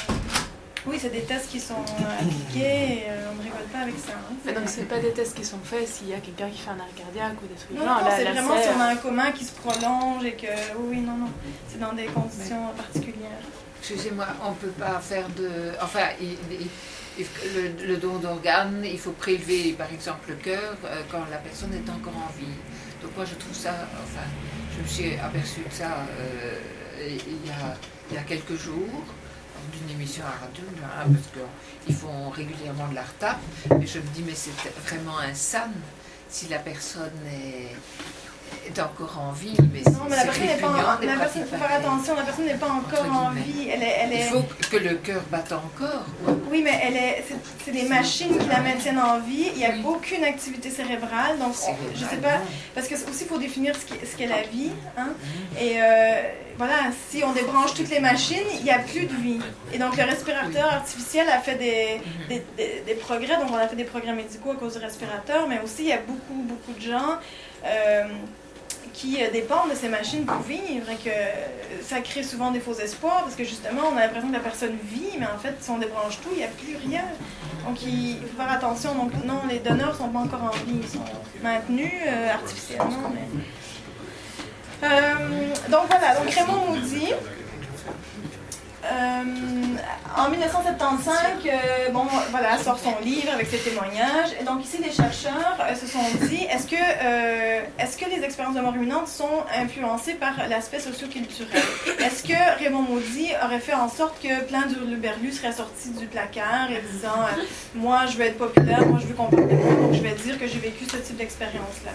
[SPEAKER 2] Oui, c'est des tests qui sont appliqués, et, euh, on ne rigole pas avec ça. hein.
[SPEAKER 6] Mais donc c'est pas des tests qui sont faits s'il y a quelqu'un qui fait un arrêt cardiaque ou des trucs.
[SPEAKER 2] Non, non,
[SPEAKER 6] là-
[SPEAKER 2] c'est vraiment si on a un coma qui se prolonge et que... Oui, oui, non, non. C'est dans des conditions particulières.
[SPEAKER 4] Excusez-moi, on ne peut pas faire de. Enfin, il- il- il- le, le don d'organes, il faut prélever par exemple le cœur euh, quand la personne est encore en vie. Donc moi je trouve ça. Enfin, je me suis aperçue de ça euh, il, y a, il y a quelques jours d'une émission à radio, hein, parce qu'ils font régulièrement de la retape. Et je me dis, mais c'est vraiment insane si la personne est, est encore en vie. Mais
[SPEAKER 2] Non, mais la personne n'est pas
[SPEAKER 4] répugnant
[SPEAKER 2] en...
[SPEAKER 4] des
[SPEAKER 2] La personne,
[SPEAKER 4] pratiques
[SPEAKER 2] il faut faire
[SPEAKER 4] pareilles.
[SPEAKER 2] attention, la personne n'est pas encore en vie. Elle est... Elle
[SPEAKER 4] Il
[SPEAKER 2] est...
[SPEAKER 4] faut que le cœur batte encore.
[SPEAKER 2] Oui, mais elle est, c'est, des machines qui la maintiennent en vie. Il n'y a aucune activité cérébrale. Donc, on- je sais pas, parce que aussi, il faut définir ce qu'est, ce la vie. Hein? Et euh, voilà, si on débranche toutes les machines, il n'y a plus de vie. Et donc, le respirateur artificiel a fait des, des, des- des progrès. Donc, on a fait des progrès médicaux à cause du respirateur, mais aussi, il y a beaucoup, beaucoup de gens. euh, qui euh, dépendent de ces machines pour vivre et que ça crée souvent des faux espoirs parce que justement on a l'impression que la personne vit mais en fait si on débranche tout il n'y a plus rien. Donc il faut faire attention. Donc non les donneurs sont pas encore en vie. Ils sont maintenus euh, artificiellement mais... Euh, donc voilà. Donc Raymond euh, en 1975, euh, bon, voilà, sort son livre avec ses témoignages. Et donc ici, les chercheurs euh, se sont dit, est-ce que, euh, est-ce que les expériences de mort imminente sont influencées par l'aspect socioculturel? Est-ce que Raymond Maudit aurait fait en sorte que plein d'hurluberlus serait sorti du placard et disant, euh, moi, je veux être populaire, moi, je veux qu'on parle de donc je vais dire que j'ai vécu ce type d'expérience-là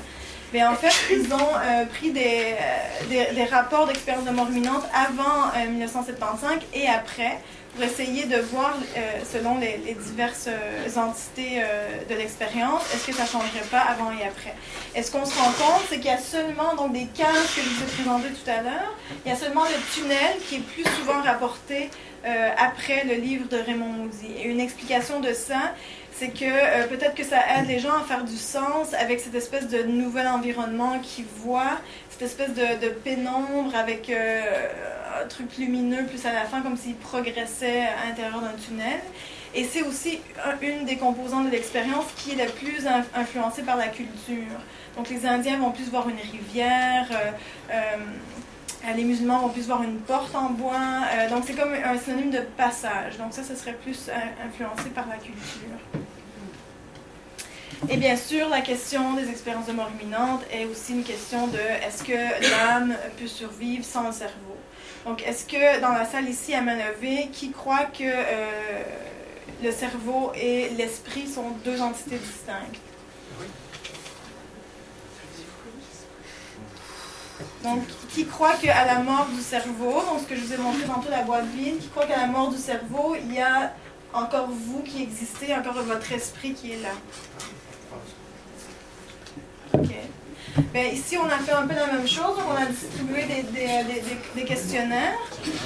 [SPEAKER 2] mais en fait, ils ont euh, pris des, euh, des, des rapports d'expérience de mort imminente avant euh, 1975 et après pour essayer de voir, euh, selon les, les diverses euh, entités euh, de l'expérience, est-ce que ça ne changerait pas avant et après? Et ce qu'on se rend compte, c'est qu'il y a seulement donc, des cas que je vous ai présentés tout à l'heure, il y a seulement le tunnel qui est plus souvent rapporté après le livre de Raymond Moody. Et une explication de ça, c'est que euh, peut-être que ça aide les gens à faire du sens avec cette espèce de nouvel environnement qu'ils voient, cette espèce de, pénombre avec euh, un truc lumineux plus à la fin, comme s'ils progressaient à l'intérieur d'un tunnel. Et c'est aussi un- une des composantes de l'expérience qui est la plus in- influencée par la culture. Donc les Indiens vont plus voir une rivière, euh, les musulmans vont plus voir une porte en bois. donc c'est comme un synonyme de passage. Donc ça, ce serait plus influencé par la culture. Et bien sûr, la question des expériences de mort imminente est aussi une question de est-ce que l'âme peut survivre sans le cerveau? Donc, est-ce que dans la salle ici à main levée, qui croit que euh, le cerveau et l'esprit sont deux entités distinctes? Donc, qui croit qu'à la mort du cerveau, donc ce que je vous ai montré tantôt, la boîte vide, qui croit qu'à la mort du cerveau, il y a encore vous qui existez, encore votre esprit qui est là. Ben, ici, on a fait un peu la même chose. On a distribué des, questionnaires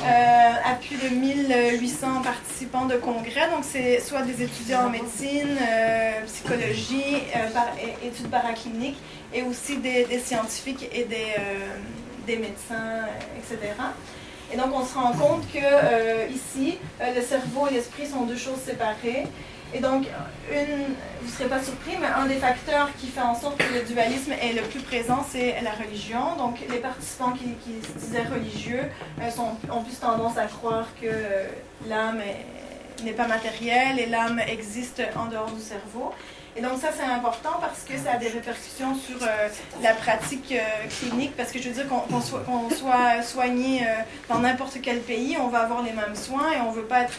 [SPEAKER 2] euh, à plus de 1800 participants de congrès. Donc, c'est soit des étudiants en médecine, euh, psychologie, euh, par- études paracliniques, et aussi des, scientifiques et des, euh, médecins, euh, etc. Et donc, on se rend compte que euh, ici, euh, le cerveau et l'esprit sont deux choses séparées. Et donc, vous ne serez pas surpris, mais un des facteurs qui fait en sorte que le dualisme est le plus présent, c'est la religion. Donc, les participants qui, se disaient religieux euh, ont plus tendance à croire que l'âme est- n'est pas matérielle et l'âme existe en dehors du cerveau. Et donc ça, c'est important parce que ça a des répercussions sur euh, la pratique euh, clinique, parce que je veux dire qu'on soit, soigné dans n'importe quel pays, on va avoir les mêmes soins et on ne veut pas être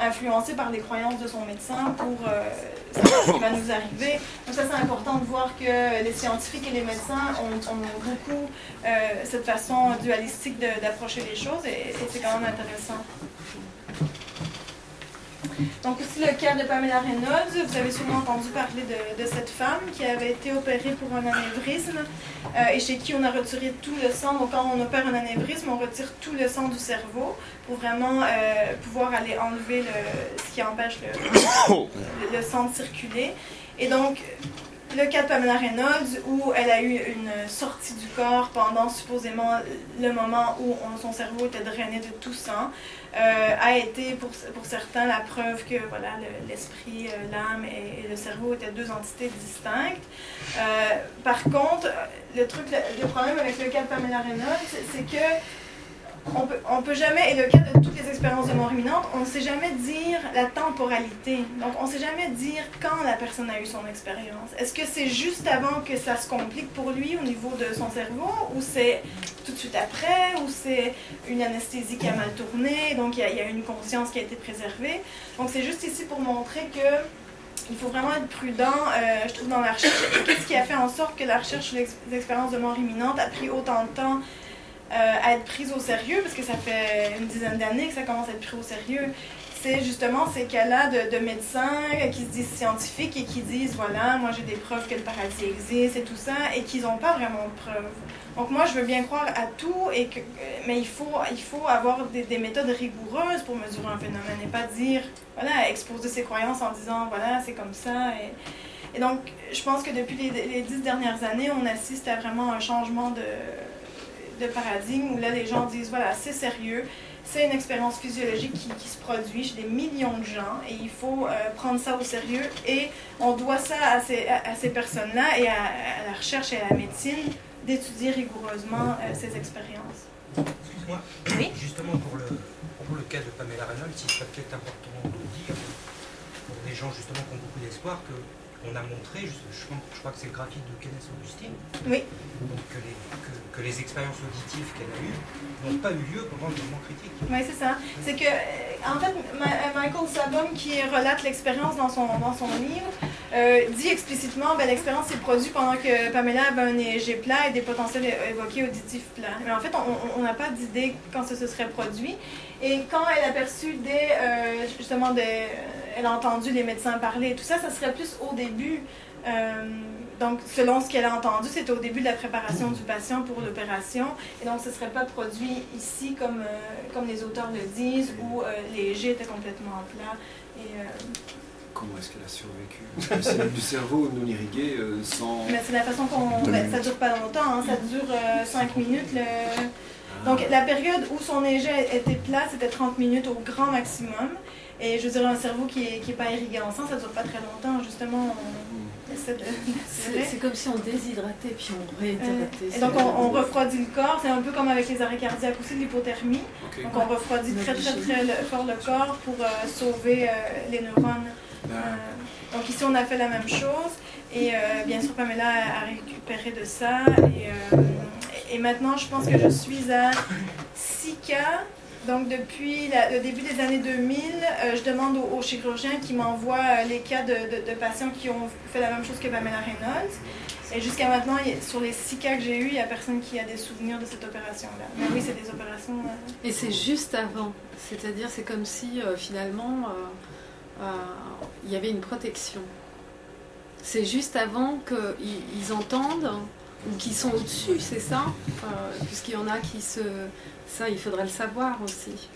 [SPEAKER 2] influencé par les croyances de son médecin pour euh, savoir ce qui va nous arriver. Donc ça, c'est important de voir que les scientifiques et les médecins ont, beaucoup euh, cette façon dualistique d'approcher les choses et c'est quand même intéressant. Donc aussi le cas de Pamela Reynolds, vous avez sûrement entendu parler de, de cette femme qui avait été opérée pour un anévrisme euh, et chez qui on a retiré tout le sang. Donc quand on opère un anévrisme, on retire tout le sang du cerveau pour vraiment euh, pouvoir aller enlever le, ce qui empêche le, le- le sang de circuler. Et donc le cas de Pamela Reynolds où elle a eu une sortie du corps pendant supposément le moment où on- son cerveau était drainé de tout sang euh, a été pour, certains la preuve que voilà le- l'esprit, euh, l'âme et, le cerveau étaient deux entités distinctes. Euh, par contre, le truc, le, le problème avec le cas de Pamela Reynolds, c'est que on peut, on peut jamais, et le cas de toutes les expériences de mort imminente, on ne sait jamais dire la temporalité. Donc, on ne sait jamais dire quand la personne a eu son expérience. Est-ce que c'est juste avant que ça se complique pour lui au niveau de son cerveau, ou c'est tout de suite après, ou c'est une anesthésie qui a mal tourné, donc il y y a une conscience qui a été préservée. Donc, c'est juste ici pour montrer que il faut vraiment être prudent, euh, je trouve, dans la recherche. Qu'est-ce qui a fait en sorte que la recherche sur expériences de mort imminente a pris autant de temps à être prise au sérieux, parce que ça fait une dizaine d'années que ça commence à être pris au sérieux, c'est justement ces cas-là de, de médecins qui se disent scientifiques et qui disent voilà, moi j'ai des preuves que le paradis existe et tout ça, et qu'ils n'ont pas vraiment de preuves. Donc moi je veux bien croire à tout, mais il faut, il faut avoir des, des méthodes rigoureuses pour mesurer un phénomène et pas dire voilà, exposer ses croyances en disant voilà, c'est comme ça. Et, donc je pense que depuis les dix dernières années, on assiste à vraiment un changement de de paradigme où là les gens disent voilà c'est sérieux, c'est une expérience physiologique qui, qui se produit chez des millions de gens et il faut euh, prendre ça au sérieux et on doit ça à ces, à, à ces personnes-là et à, à la recherche et à la médecine d'étudier rigoureusement euh, ces expériences.
[SPEAKER 14] Excuse-moi, justement pour le, pour le cas de Pamela Reynolds, il serait peut-être important de dire pour des gens justement qui ont beaucoup d'espoir que on a montré, je, je crois que c'est le graphique de Kenneth Augustine,
[SPEAKER 2] Oui.
[SPEAKER 14] donc que les, que, les expériences auditives qu'elle a eues n'ont pas eu lieu pendant le moment critique.
[SPEAKER 2] Oui, c'est ça. C'est que, euh, en fait, Ma- Michael Sabom, qui relate l'expérience dans son, dans son livre, euh, dit explicitement que l'expérience s'est produite pendant que Pamela avait un EEG plat et des potentiels évoqués auditifs plats. Mais en fait, on- n'a pas d'idée quand ça se serait produit. Et quand elle a perçu des, euh, justement, des, elle a entendu les médecins parler tout ça, ça serait plus au début. euh, donc, selon ce qu'elle a entendu, c'était au début de la préparation du patient pour l'opération. Et donc, ce ne serait pas produit ici comme, euh, comme les auteurs le disent, où euh, les G étaient complètement plats. Et, euh,
[SPEAKER 10] Comment est-ce qu'elle a survécu? C'est du cerveau non irrigué euh, sans.
[SPEAKER 2] mais c'est la façon qu'on. ben, ça dure pas longtemps, hein, ça dure 5 minutes. le- Donc, la période où son EG était plat, c'était 30 minutes au grand maximum. Et je dirais, un cerveau qui n'est qui est pas irrigué en sang, ça dure pas très longtemps. Justement, on de.
[SPEAKER 9] C'est comme si on déshydratait puis on réhydratait.
[SPEAKER 2] Euh, Et donc on, on refroidit le corps, c'est un peu comme avec les arrêts cardiaques aussi, de l'hypothermie. Donc on refroidit très très très le- fort le corps pour euh, sauver euh, les neurones. Euh, donc ici on a fait la même chose et euh, bien sûr Pamela a, a récupéré de ça et, euh, et maintenant je pense que je suis à 6 cas. Donc depuis le début des années 2000, euh, je demande aux, chirurgiens qui m'envoient euh, les cas de, patients qui ont fait la même chose que Pamela Reynolds. Et jusqu'à maintenant, sur les six cas que j'ai eus, il n'y a personne qui a des souvenirs de cette opération-là. Mais oui, c'est des opérations. euh,
[SPEAKER 9] Et c'est juste avant. C'est-à-dire, c'est comme si finalement il y avait une protection. C'est juste avant qu'ils ils entendent ou qu'ils sont au-dessus, c'est ça? Puisqu'il y en a qui se. Ça, il faudrait le savoir aussi.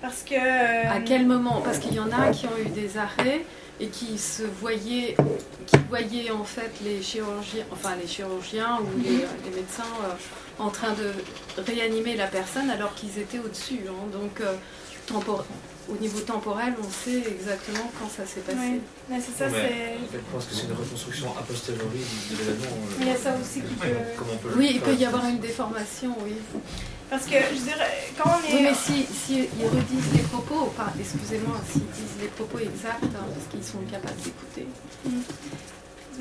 [SPEAKER 2] Parce que. euh,
[SPEAKER 9] À quel moment? Parce qu'il y en a qui ont eu des arrêts et qui se voyaient, qui voyaient en fait les chirurgiens, enfin les chirurgiens ou les, les médecins euh, en train de réanimer la personne alors qu'ils étaient au-dessus. hein. Donc euh, tempor- au niveau temporel, on sait exactement quand ça s'est passé.
[SPEAKER 2] Oui. Mais c'est ça,
[SPEAKER 8] Ouais,
[SPEAKER 2] c'est.
[SPEAKER 8] Je pense que c'est une reconstruction a posteriori de l'événement. euh,
[SPEAKER 2] Il y a ça aussi qui peut.
[SPEAKER 9] Oui, il peut y avoir une déformation, oui.
[SPEAKER 2] Parce que, je dire, quand on est.
[SPEAKER 9] Oui, mais si, si ils redisent les propos, enfin, excusez-moi, s'ils disent les propos exacts, hein, parce qu'ils sont capables d'écouter.
[SPEAKER 2] Mais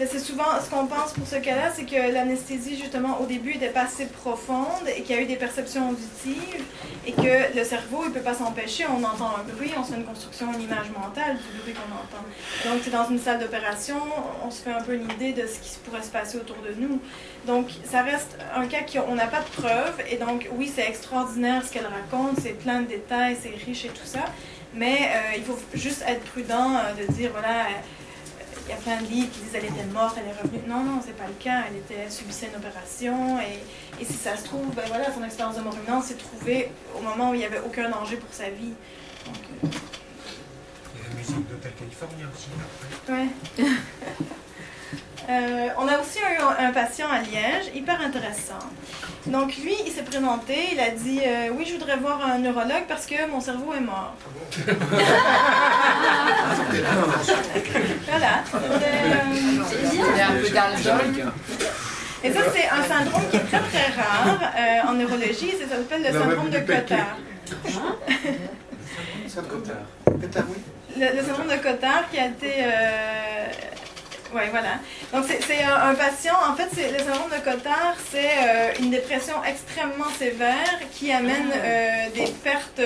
[SPEAKER 2] c'est souvent ce qu'on pense pour ce cas-là, c'est que l'anesthésie, justement, au début, n'était pas assez profonde et qu'il y a eu des perceptions auditives et que le cerveau, il peut pas s'empêcher. On entend un bruit, on se fait une construction, une image mentale du bruit qu'on entend. Donc, c'est dans une salle d'opération, on se fait un peu une idée de ce qui pourrait se passer autour de nous. Donc, ça reste un cas qu'on n'a pas de preuves. Et donc, oui, c'est extraordinaire ce qu'elle raconte, c'est plein de détails, c'est riche et tout ça. Mais euh, il faut juste être prudent euh, de dire, voilà, il y a plein de livres qui disent elle était morte, elle est revenue. Non, non, c'est pas le cas. Elle était subissait une opération et, et si ça se trouve, ben voilà, son expérience de mort imminente s'est trouvée au moment où il n'y avait aucun danger pour sa vie. Donc, euh,
[SPEAKER 14] Il y a la musique d'Hôtel California aussi. là.
[SPEAKER 2] Ouais. Euh, on a aussi eu un, un patient à Liège, hyper intéressant. Donc lui, il s'est présenté, il a dit euh, oui, je voudrais voir un neurologue parce que mon cerveau est mort. voilà. Euh,
[SPEAKER 4] Il est un peu d'Alzheimer.
[SPEAKER 2] Et ça, c'est un syndrome qui est très très rare euh, en neurologie. Ça s'appelle le syndrome de. Cotard.
[SPEAKER 5] C'est Cotard. Cotard, oui.
[SPEAKER 2] Le, le syndrome de Cotard qui a été. Oui, voilà. Donc, c'est un, un patient. En fait, le syndrome de Cotard, c'est euh, une dépression extrêmement sévère qui amène euh, des pertes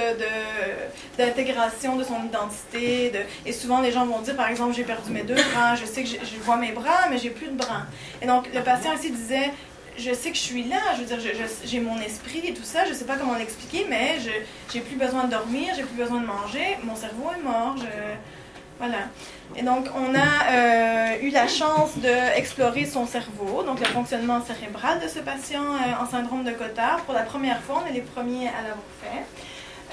[SPEAKER 2] d'intégration de, son identité. De, et souvent, les gens vont dire, par exemple, j'ai perdu mes deux bras, je sais que je vois mes bras, mais j'ai plus de bras. Et donc, le patient ici disait je sais que je suis là, je veux dire, j'ai mon esprit et tout ça, je sais pas comment l'expliquer, mais je j'ai plus besoin de dormir, j'ai plus besoin de manger, mon cerveau est mort, je... Voilà. Et donc, on a euh, eu la chance d'explorer son cerveau, donc le fonctionnement cérébral de ce patient euh, en syndrome de Cotard. Pour la première fois, on est les premiers à l'avoir fait.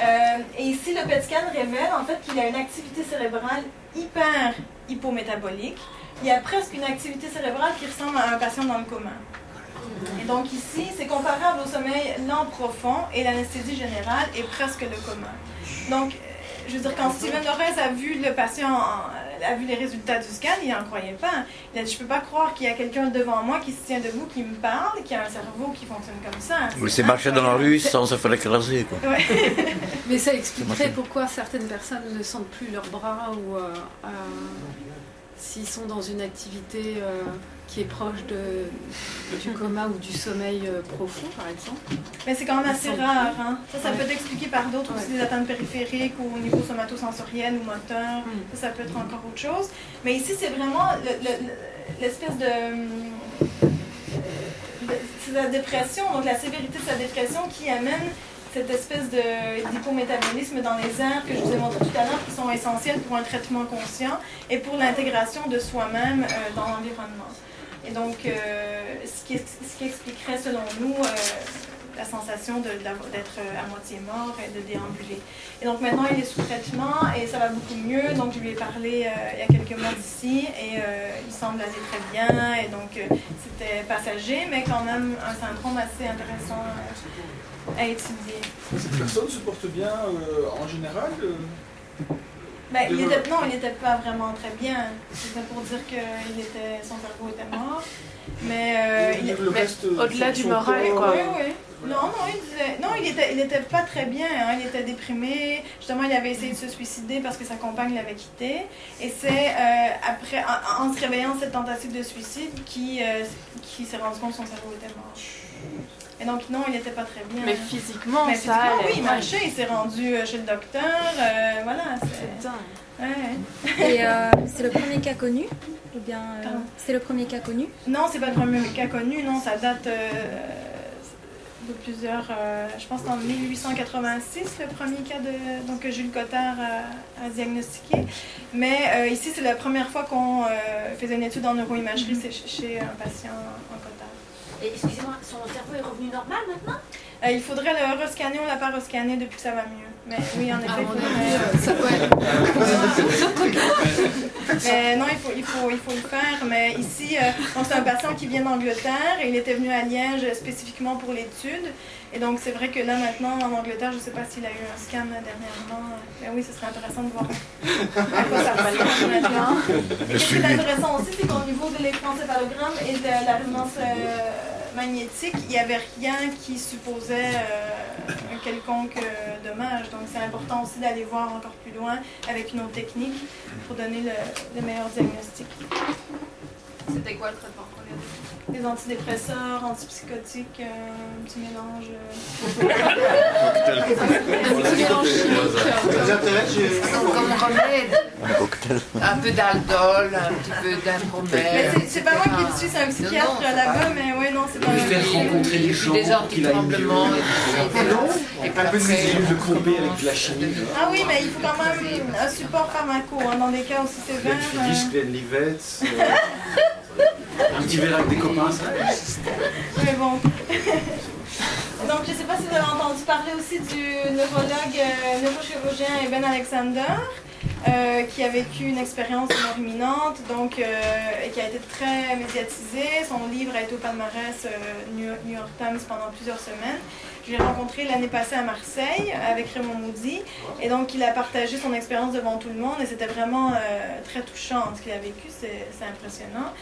[SPEAKER 2] Euh, et ici, le PET scan révèle en fait qu'il a une activité cérébrale hyper hypométabolique. Il y a presque une activité cérébrale qui ressemble à un patient dans le coma. Et donc ici, c'est comparable au sommeil lent profond et l'anesthésie générale est presque le coma. Donc, je veux dire, quand Steven Lawrence a vu le patient, en- a vu les résultats du scan, il n'en croyait pas. Il a dit, je peux pas croire qu'il y a quelqu'un devant moi qui se tient debout, qui me parle, qui a un cerveau qui fonctionne comme ça.
[SPEAKER 11] Mais c'est marcher dans la rue sans se faire écraser. Quoi.
[SPEAKER 2] Ouais.
[SPEAKER 9] Mais ça expliquerait pourquoi certaines personnes ne sentent plus leurs bras ou euh, euh, s'ils sont dans une activité euh, qui est proche de, du coma ou du sommeil euh, profond, par exemple.
[SPEAKER 2] Mais c'est quand même assez rare. Hein? Ça, ça
[SPEAKER 9] Ouais.
[SPEAKER 2] peut être expliqué par d'autres aussi, des atteintes périphériques ou au niveau somatosensoriel ou moteur. Ça, ça peut être encore autre chose. Mais ici, c'est vraiment le- le- le- l'espèce de, de- C'est la dépression, donc la sévérité de sa dépression qui amène cette espèce de- d'hypométabolisme dans les airs que je vous ai montré tout à l'heure, qui sont essentiels pour un traitement conscient et pour l'intégration de soi-même euh, dans l'environnement. Et donc, euh, ce, qui, expliquerait, selon nous, euh, la sensation d'être euh, à moitié mort et de déambuler. Et donc maintenant, il est sous traitement et ça va beaucoup mieux. Donc, je lui ai parlé il y a quelques mois d'ici et il semble aller très bien. Et donc, c'était passager, mais quand même un syndrome assez intéressant à étudier.
[SPEAKER 12] Cette personne se porte bien en général
[SPEAKER 2] Ben, il était, non, il n'était pas vraiment très bien. C'était pour dire que il était, son cerveau était mort. Mais euh, il
[SPEAKER 12] Le
[SPEAKER 2] mais-
[SPEAKER 12] reste, Au-delà du moral, corps,
[SPEAKER 2] Oui,
[SPEAKER 12] euh,
[SPEAKER 2] oui. Non, non, il disait, non, il était, il était pas très bien. hein, il était déprimé. Justement, il avait essayé de se suicider parce que sa compagne l'avait quitté. Et c'est euh, après, en, en se réveillant de cette tentative de suicide, qui, euh, qui s'est rendu compte que son cerveau était mort. Et donc, non, il n'était pas très bien.
[SPEAKER 6] Mais physiquement,
[SPEAKER 2] Mais
[SPEAKER 6] ça
[SPEAKER 2] physiquement, oui, il marchait, il s'est rendu euh, chez le docteur. euh, voilà, c'est. Ouais.
[SPEAKER 15] Et euh, c'est le premier cas connu Ou bien euh, c'est le premier cas connu?
[SPEAKER 2] Non, c'est pas le premier cas connu, non, ça date euh, de plusieurs. euh, je pense qu'en 1886, le premier cas de, donc, que Jules Cotard a, a diagnostiqué. Mais euh, ici, c'est la première fois qu'on euh, faisait une étude en neuroimagerie, c'est chez- chez un patient en Cotard.
[SPEAKER 13] Et excusez-moi, son cerveau est revenu normal maintenant?
[SPEAKER 2] Euh, il faudrait le rescanner, on l'a pas rescanné depuis que ça va mieux. Mais oui, en effet,
[SPEAKER 9] euh, ça doit
[SPEAKER 2] Mais non, il faut, il, faut, il faut le faire. Mais ici, euh, c'est un patient qui vient d'Angleterre et il était venu à Liège spécifiquement pour l'étude. Et donc, c'est vrai que là, maintenant, en Angleterre, je ne sais pas s'il a eu un scan dernièrement. Mais oui, ce serait intéressant de voir à quoi ça ressemble maintenant. Et ce qui est intéressant aussi, c'est qu'au niveau de l'électroencéphalogramme et de la résonance euh, magnétique, il n'y avait rien qui supposait euh, un quelconque euh, dommage. Donc, c'est important aussi d'aller voir encore plus loin avec une autre technique pour donner le, le meilleur diagnostic.
[SPEAKER 6] C'était quoi le traitement qu'on
[SPEAKER 2] Des antidépresseurs, antipsychotiques, euh, un petit mélange.
[SPEAKER 5] Intéresse j'ai-
[SPEAKER 4] Comme remède,
[SPEAKER 11] Un cocktail.
[SPEAKER 4] un peu d'aldol, un petit peu
[SPEAKER 2] Mais
[SPEAKER 4] d'inpromède.
[SPEAKER 2] c'est- pas moi qui le suis, c'est un psychiatre là-bas, mais ouais, non, c'est pas
[SPEAKER 10] Lui faire rencontrer les gens
[SPEAKER 4] Des antitremblements et. Et puis
[SPEAKER 10] Un peu de de avec de la chimie.
[SPEAKER 2] Ah oui, mais il faut quand même un support pharmaco hein, dans des cas aussi sévères. Euh,
[SPEAKER 10] Glenlivet, euh, un petit avec des copains,
[SPEAKER 2] Mais bon. Donc, je ne sais pas si vous avez entendu parler aussi du neurologue, euh, neurochirurgien Eben Alexander, euh, qui a vécu une expérience mort imminente, donc, euh, et qui a été très médiatisé. Son livre a été au palmarès New York Times pendant plusieurs semaines. Je l'ai rencontré l'année passée à Marseille avec Raymond Moody, et donc il a partagé son expérience devant tout le monde, et c'était vraiment très touchant ce qu'il a vécu, c'est impressionnant.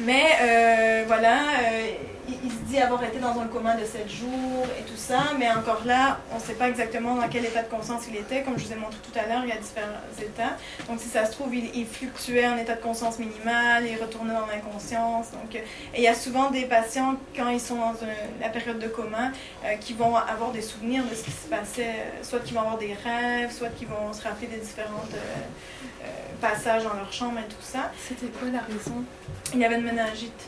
[SPEAKER 2] Mais euh, voilà, euh, il, se dit avoir été dans un coma de 7 jours et tout ça, mais encore là, on ne sait pas exactement dans quel état de conscience il était. Comme je vous ai montré tout à l'heure, il y a différents états. Donc si ça se trouve, il, fluctuait en état de conscience minimal, il retournait dans l'inconscience. Donc, euh, et il y a souvent des patients, quand ils sont dans la période de coma, euh, qui vont avoir des souvenirs de ce qui se passait, euh, soit qu'ils vont avoir des rêves, soit qu'ils vont se rappeler des différents passages dans leur chambre et tout ça.
[SPEAKER 9] C'était quoi la raison?
[SPEAKER 2] Il y avait une méningite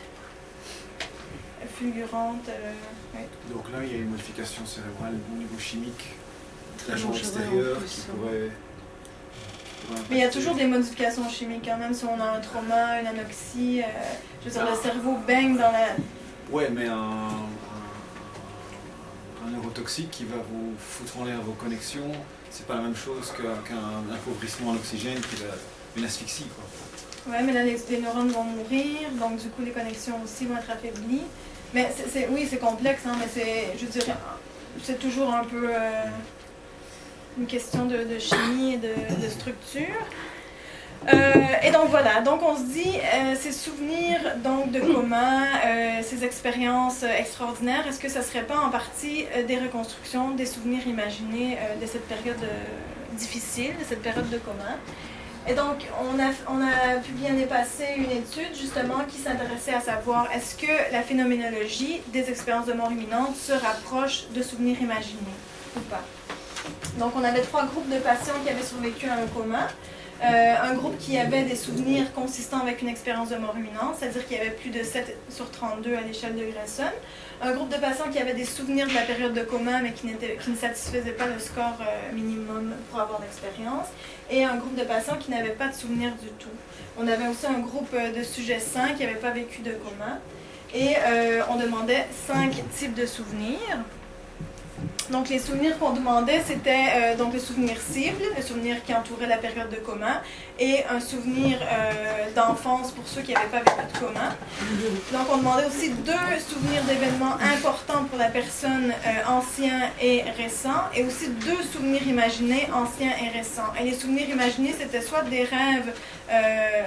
[SPEAKER 2] fulgurante. euh.
[SPEAKER 10] Donc là, il y a une modification cérébrale au niveau chimique,
[SPEAKER 9] Très
[SPEAKER 10] l'agent
[SPEAKER 9] dangereux,
[SPEAKER 10] extérieur
[SPEAKER 9] en plus,
[SPEAKER 10] qui
[SPEAKER 9] hein.
[SPEAKER 10] pourrait.
[SPEAKER 2] Mais il y a toujours des modifications chimiques, quand même, si on a un trauma, une anoxie. euh, je veux dire, le cerveau baigne dans la.
[SPEAKER 10] Ouais, mais un, un, un neurotoxique qui va vous foutre en l'air vos connexions, c'est pas la même chose qu'un appauvrissement en oxygène qui va. une asphyxie, quoi.
[SPEAKER 2] Ouais, mais là, les, neurones vont mourir, donc du coup, les connexions aussi vont être affaiblies. Mais c'est- oui, c'est complexe, hein, mais c'est, je dirais, c'est toujours un peu euh, une question de, chimie et de structure. Euh, et donc voilà, donc on se dit, euh, ces souvenirs donc, de coma, euh, ces expériences euh, extraordinaires, est-ce que ça serait pas en partie des reconstructions, des souvenirs imaginés de cette période difficile, de cette période de coma et donc, on a, on a publié l'année passée une étude justement qui s'intéressait à savoir est-ce que la phénoménologie des expériences de mort imminente se rapproche de souvenirs imaginés ou pas? Donc, on avait trois groupes de patients qui avaient survécu à un coma. Euh, un groupe qui avait des souvenirs consistant avec une expérience de mort imminente, c'est-à-dire qu'il y avait plus de 7 sur 32 à l'échelle de Grayson. Un groupe de patients qui avaient des souvenirs de la période de coma, mais qui, ne satisfaisaient pas le score euh, minimum pour avoir l'expérience. Et un groupe de patients qui n'avaient pas de souvenirs du tout. On avait aussi un groupe euh, de sujets sains qui n'avaient pas vécu de coma. Et on demandait cinq types de souvenirs. Donc les souvenirs qu'on demandait, c'était euh, donc le souvenir cible, le souvenir qui entourait la période de coma, et un souvenir euh, d'enfance pour ceux qui n'avaient pas de coma. Donc on demandait aussi deux souvenirs d'événements importants pour la personne euh, anciens et récents, et aussi deux souvenirs imaginés anciens et récents. Et les souvenirs imaginés, c'était soit des rêves euh,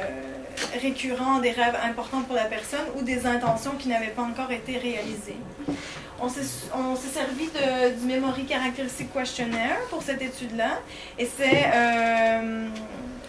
[SPEAKER 2] récurrents, des rêves importants pour la personne, ou des intentions qui n'avaient pas encore été réalisées. On s'est servi du Memory Characteristic Questionnaire pour cette étude-là. Et c'est euh,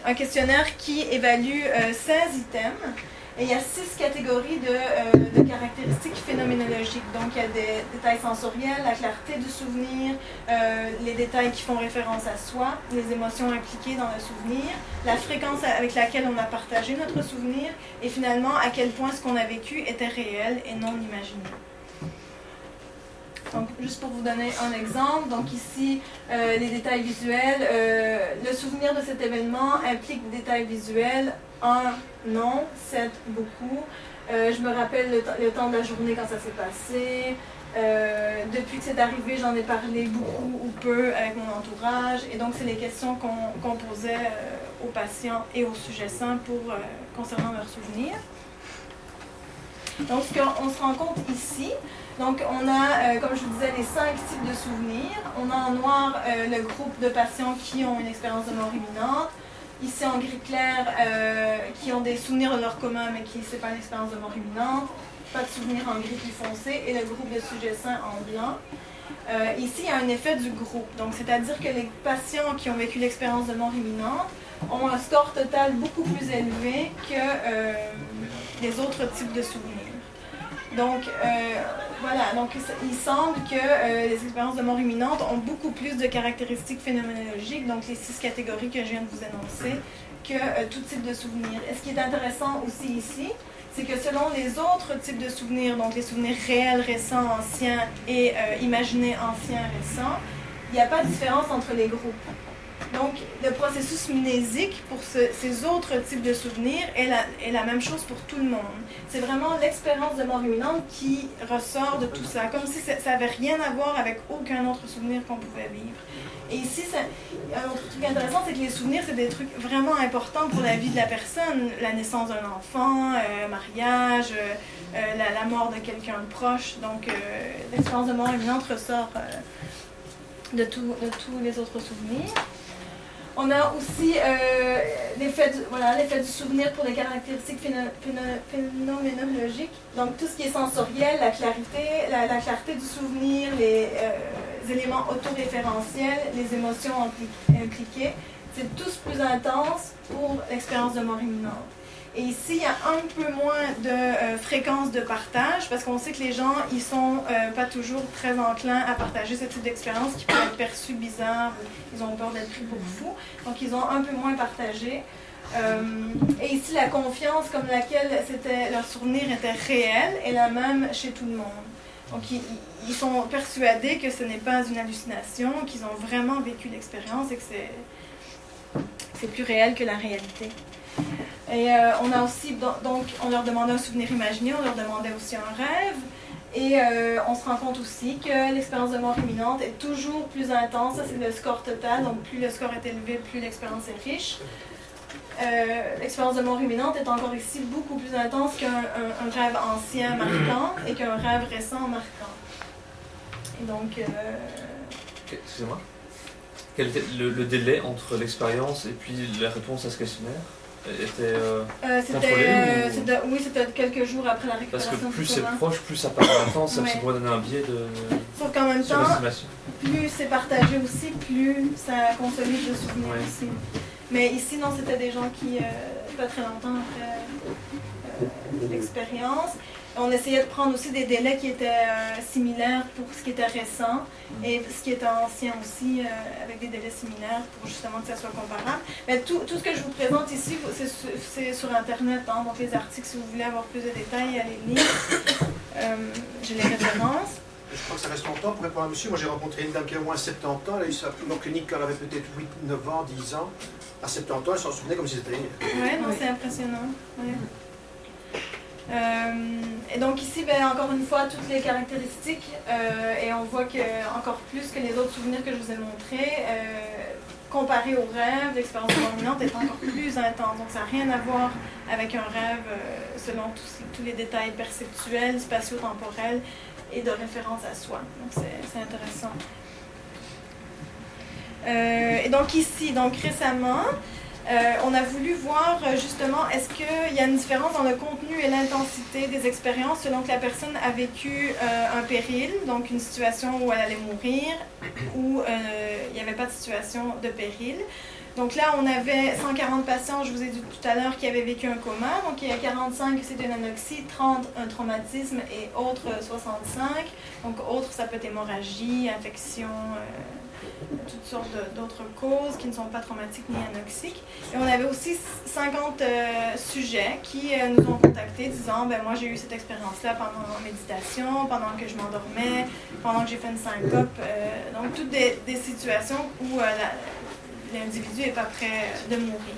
[SPEAKER 2] un questionnaire qui évalue euh, 16 items. Et il y a six catégories de, euh, de caractéristiques phénoménologiques. Donc, il y a des détails sensoriels, la clarté du souvenir, euh, les détails qui font référence à soi, les émotions impliquées dans le souvenir, la fréquence avec laquelle on a partagé notre souvenir, et finalement, à quel point ce qu'on a vécu était réel et non imaginé. Donc, juste pour vous donner un exemple, donc ici, euh, les détails visuels. euh, le souvenir de cet événement implique des détails visuels. Un, non. Sept, beaucoup. Euh, je me rappelle le, temps- de la journée quand ça s'est passé. Depuis que c'est arrivé, j'en ai parlé beaucoup ou peu avec mon entourage. Et donc, c'est les questions qu'on posait aux patients et aux sujets sains pour, concernant leurs souvenirs. Donc, ce qu'on se rend compte ici, donc on a, euh, comme je vous disais, les cinq types de souvenirs. On a en noir euh, le groupe de patients qui ont une expérience de mort imminente. Ici en gris clair, euh, qui ont des souvenirs de leur coma, mais qui c'est pas une expérience de mort imminente. Pas de souvenirs en gris plus foncé. Et le groupe de sujets sains en blanc. Ici, il y a un effet du groupe. Donc, c'est-à-dire que les patients qui ont vécu l'expérience de mort imminente ont un score total beaucoup plus élevé que les autres types de souvenirs. Donc, euh, voilà, donc il semble que euh, les expériences de mort imminente ont beaucoup plus de caractéristiques phénoménologiques, donc les six catégories que je viens de vous annoncer, que euh, tout type de souvenir. Et ce qui est intéressant aussi ici, c'est que selon les autres types de souvenirs, donc les souvenirs réels, récents, anciens et imaginés, anciens, récents, il n'y a pas de différence entre les groupes. Donc, le processus mnésique pour ces autres types de souvenirs est la, même chose pour tout le monde. C'est vraiment l'expérience de mort imminente qui ressort de tout ça, comme si ça n'avait rien à voir avec aucun autre souvenir qu'on pouvait vivre. Et ici, un autre truc intéressant, c'est que les souvenirs, c'est des trucs vraiment importants pour la vie de la personne. La naissance d'un enfant, euh, mariage, euh, euh, la, mort de quelqu'un de proche. Donc, l'expérience de mort imminente ressort de tous les autres souvenirs. On a aussi euh, l'effet du, souvenir pour les caractéristiques phénoménologiques. Donc tout ce qui est sensoriel, la clarté, la, clarté du souvenir, les euh, éléments autoréférentiels, les émotions impliquées, c'est tous plus intense pour l'expérience de mort imminente. Et ici, il y a un peu moins de euh, fréquence de partage parce qu'on sait que les gens, ils sont euh, pas toujours très enclins à partager ce type d'expérience qui peut être perçu bizarre, ils ont peur d'être pris pour fous. Donc, ils ont un peu moins partagé. Euh, et ici, la confiance comme laquelle c'était, leur souvenir était réel est la même chez tout le monde. Donc, ils, sont persuadés que ce n'est pas une hallucination, qu'ils ont vraiment vécu l'expérience et que c'est plus réel que la réalité. Et euh, on a aussi, donc, on leur demandait un souvenir imaginé, on leur demandait aussi un rêve. Et euh, on se rend compte aussi que l'expérience de mort imminente est toujours plus intense. Ça, c'est le score total. Donc, plus le score est élevé, plus l'expérience est riche. Euh, l'expérience de mort imminente est encore ici beaucoup plus intense qu'un rêve ancien marquant et qu'un rêve récent marquant. Donc.
[SPEAKER 16] Excusez-moi. Quel était le, le délai entre l'expérience et puis la réponse à ce questionnaire? Était euh,
[SPEAKER 2] euh, c'était, Oui, c'était quelques jours après la récupération.
[SPEAKER 16] Parce que plus c'est proche, plus ça part en temps, ça pourrait donner un biais de.
[SPEAKER 2] Sauf qu'en même temps, plus c'est partagé aussi, plus ça consolide le souvenir aussi. Mais ici, non, c'était des gens qui, euh, pas très longtemps après l'expérience, on essayait de prendre aussi des délais qui étaient euh, similaires pour ce qui était récent et ce qui était ancien aussi, euh, avec des délais similaires pour justement que ça soit comparable. Mais tout, tout ce que je vous présente ici, c'est sur Internet, hein, donc les articles, si vous voulez avoir plus de détails, allez lire. Euh, J'ai les références.
[SPEAKER 5] Je crois que ça reste longtemps pour répondre à monsieur. Moi, j'ai rencontré une dame qui a au moins 70 ans. Elle a eu sa clinique quand elle avait peut-être 8, 9 ans, 10 ans. À 70 ans, elle s'en souvenait comme si c'était
[SPEAKER 2] hier. Ouais, non, c'est impressionnant. Ouais. Euh, et donc ici, ben, encore une fois, toutes les caractéristiques, euh, et on voit que encore plus que les autres souvenirs que je vous ai montrés, euh, comparé au rêve, l'expérience dominante est encore plus intense. Donc ça n'a rien à voir avec un rêve selon tous, les détails perceptuels, spatio-temporels et de référence à soi. Donc c'est intéressant. et donc ici, donc récemment, euh, on a voulu voir euh, justement est-ce qu'il y a une différence dans le contenu et l'intensité des expériences selon que la personne a vécu euh, un péril, donc une situation où elle allait mourir, ou il n'y avait pas de situation de péril. Donc là, on avait 140 patients, je vous ai dit tout à l'heure, qui avaient vécu un coma. Donc il y a 45, c'est une anoxie, 30, un traumatisme et autres, 65. Donc autres, ça peut être hémorragie, infection toutes sortes d'autres causes qui ne sont pas traumatiques ni anoxiques. Et on avait aussi 50 euh, sujets qui euh, nous ont contactés disant ben moi j'ai eu cette expérience-là pendant ma méditation, pendant que je m'endormais, pendant que j'ai fait une syncope. Euh, donc toutes des, des situations où l'individu n'est pas prêt de mourir.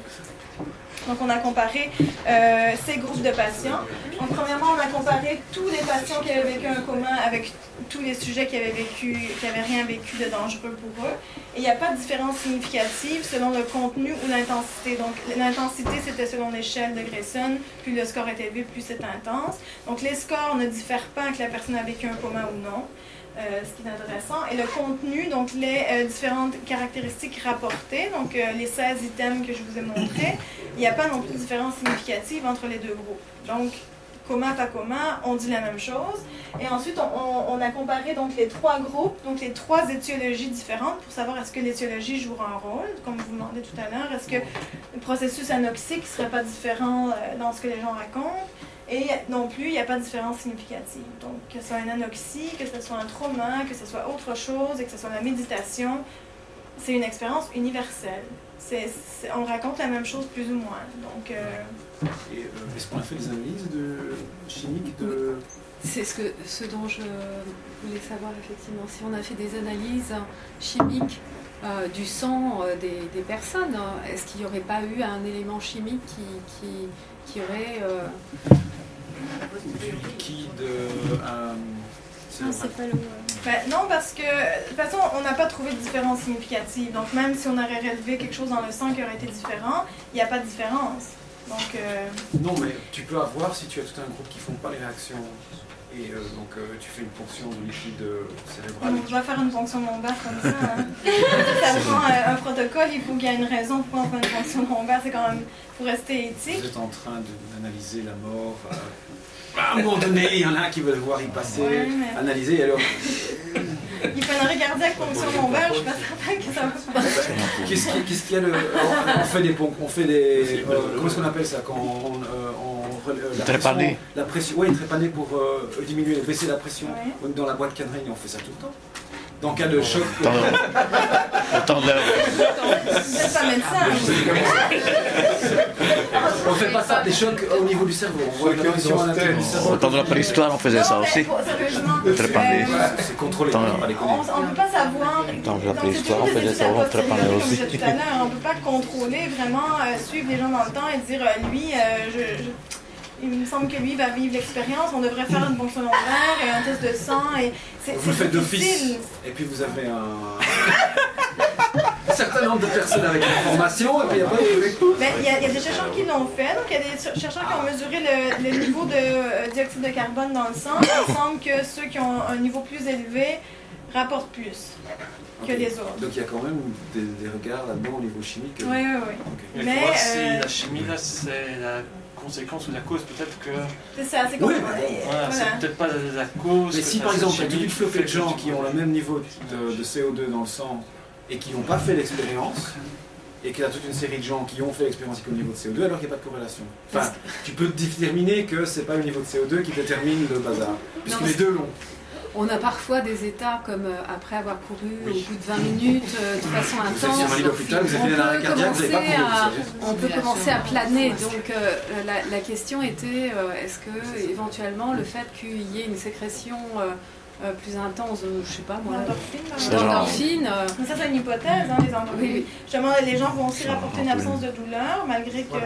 [SPEAKER 2] Donc, on a comparé euh, ces groupes de patients. Donc, premièrement, on a comparé tous les patients qui avaient vécu un coma avec tous les sujets qui avaient vécu, qui n'avaient rien vécu de dangereux pour eux. Et il n'y a pas de différence significative selon le contenu ou l'intensité. Donc, l'intensité, c'était selon l'échelle de Grayson. Plus le score est élevé, plus c'est intense. Donc, les scores ne diffèrent pas que la personne a vécu un coma ou non. Euh, ce qui est intéressant. Et le contenu, donc les euh, différentes caractéristiques rapportées, donc euh, les 16 items que je vous ai montrés, il n'y a pas non plus de différence significative entre les deux groupes. Donc, coma, pas coma, on dit la même chose. Et ensuite, on, a comparé donc les trois groupes, donc les trois étiologies différentes pour savoir est-ce que l'étiologie jouera un rôle, comme vous demandez tout à l'heure. Est-ce que le processus anoxique ne serait pas différent dans ce que les gens racontent? Et non plus, il n'y a pas de différence significative. Donc, que ce soit un anoxie, que ce soit un trauma, que ce soit autre chose, et que ce soit la méditation, c'est une expérience universelle. On raconte la même chose plus ou moins. Donc, euh,
[SPEAKER 10] Et euh, est-ce qu'on a fait des analyses de chimiques de...
[SPEAKER 9] C'est ce, que, ce dont je voulais savoir effectivement. Si on a fait des analyses chimiques euh, du sang euh, des, des personnes, euh, est-ce qu'il n'y aurait pas eu un élément chimique qui, qui, qui aurait... euh,
[SPEAKER 10] du liquide euh, un-
[SPEAKER 2] Ah, Ben, non, parce que de toute façon, on n'a pas trouvé de différence significative. Donc, même si on aurait relevé quelque chose dans le sang qui aurait été différent, il n'y a pas de différence. Donc, euh,
[SPEAKER 10] Non, mais tu peux avoir si tu as tout un groupe qui font pas les réactions. Et euh, donc euh, tu fais une ponction de liquide euh, cérébral.
[SPEAKER 2] on va faire une fonction lombaire comme ça. hein. ça prend euh, un protocole, il faut qu'il y ait une raison on fait une fonction lombaire. C'est quand même pour rester éthique.
[SPEAKER 10] Vous êtes en train d'analyser la mort. euh, à un moment donné, il y en a qui veulent voir y passer,
[SPEAKER 2] Ouais, mais-
[SPEAKER 10] analyser. Et alors,
[SPEAKER 2] Il fait une regardiaque fonction lombaire, je suis pas certaine que ça va se passer.
[SPEAKER 10] qu'est-ce qu'il qu'est-ce qu'il y a le, On fait des on fait des. euh, comment est-ce qu'on appelle ça quand on, on- la
[SPEAKER 11] Trépané.
[SPEAKER 10] pression- La pression, oui, trépané pour euh, diminuer, baisser la pression. Dans la boîte cannerie, on fait ça tout le temps. Dans cas de choc.
[SPEAKER 11] Attends, attends, là.
[SPEAKER 2] Vous êtes pas médecin.
[SPEAKER 10] On fait pas ça, des chocs au niveau du cerveau. On voit une pression à l'intérieur du cerveau.
[SPEAKER 11] Au temps de la préhistoire, on faisait ça aussi. Trépané.
[SPEAKER 2] euh,
[SPEAKER 10] C'est contrôlé.
[SPEAKER 11] Attends,
[SPEAKER 2] on ne peut pas savoir.
[SPEAKER 11] Dans la
[SPEAKER 2] Donc,
[SPEAKER 11] préhistoire, on faisait ça, on trépanait aussi.
[SPEAKER 2] Comme je disais tout à l'heure, on ne peut pas contrôler vraiment, euh, suivre les gens dans le temps et dire euh, lui, euh, je- je- il me semble que lui va vivre l'expérience, on devrait faire une fonction lombaire et un test de sang. Et c'est,
[SPEAKER 10] Vous le faites d'office.
[SPEAKER 2] difficile.
[SPEAKER 10] Et puis vous avez un. un certain nombre de personnes avec une formation, et puis il y a pas de.
[SPEAKER 2] Ben, Il y, a- il y a des chercheurs qui l'ont fait, donc il y a des cher- chercheurs qui ont mesuré le, le niveau de euh, dioxyde de carbone dans le sang. Il semble que ceux qui ont un niveau plus élevé rapportent plus que les autres.
[SPEAKER 10] Donc il y a quand même des, des regards là-dedans au niveau chimique.
[SPEAKER 2] Oui, oui, oui.
[SPEAKER 7] Mais
[SPEAKER 2] Mais,
[SPEAKER 7] si
[SPEAKER 2] euh,
[SPEAKER 7] la chimie là c'est la conséquence ou la cause. Peut-être que.
[SPEAKER 2] C'est ça, c'est
[SPEAKER 10] Oui,
[SPEAKER 7] Voilà,
[SPEAKER 2] voilà.
[SPEAKER 7] c'est peut-être pas la, cause.
[SPEAKER 10] Mais si par exemple, tu as toute
[SPEAKER 7] chimie
[SPEAKER 10] une flopée de gens qui ont le même niveau de, de CO2 dans le sang et qui n'ont pas fait l'expérience, et qu'il y a toute une série de gens qui ont fait l'expérience avec le niveau de CO2, alors qu'il n'y a pas de corrélation. Enfin, tu peux déterminer que c'est pas le niveau de CO2 qui détermine le bazar, puisque
[SPEAKER 9] Non,
[SPEAKER 10] les deux l'ont.
[SPEAKER 9] On a parfois des états comme euh, après avoir couru au bout de 20 minutes euh, de façon intense.
[SPEAKER 10] vous avez
[SPEAKER 9] on
[SPEAKER 10] fait
[SPEAKER 9] peut
[SPEAKER 10] vous
[SPEAKER 9] commencer à-
[SPEAKER 10] vous savez.
[SPEAKER 9] On peut commencer à planer. Donc euh, la, la question était euh, est-ce que éventuellement le fait qu'il y ait une sécrétion euh, euh, plus intense, de, je sais pas moi,
[SPEAKER 2] L'endorphine,
[SPEAKER 9] euh,
[SPEAKER 2] Mais ça, c'est une hypothèse, hein, les endorphines.
[SPEAKER 9] Oui, oui.
[SPEAKER 2] Justement, les gens vont aussi rapporter une absence de douleur, malgré que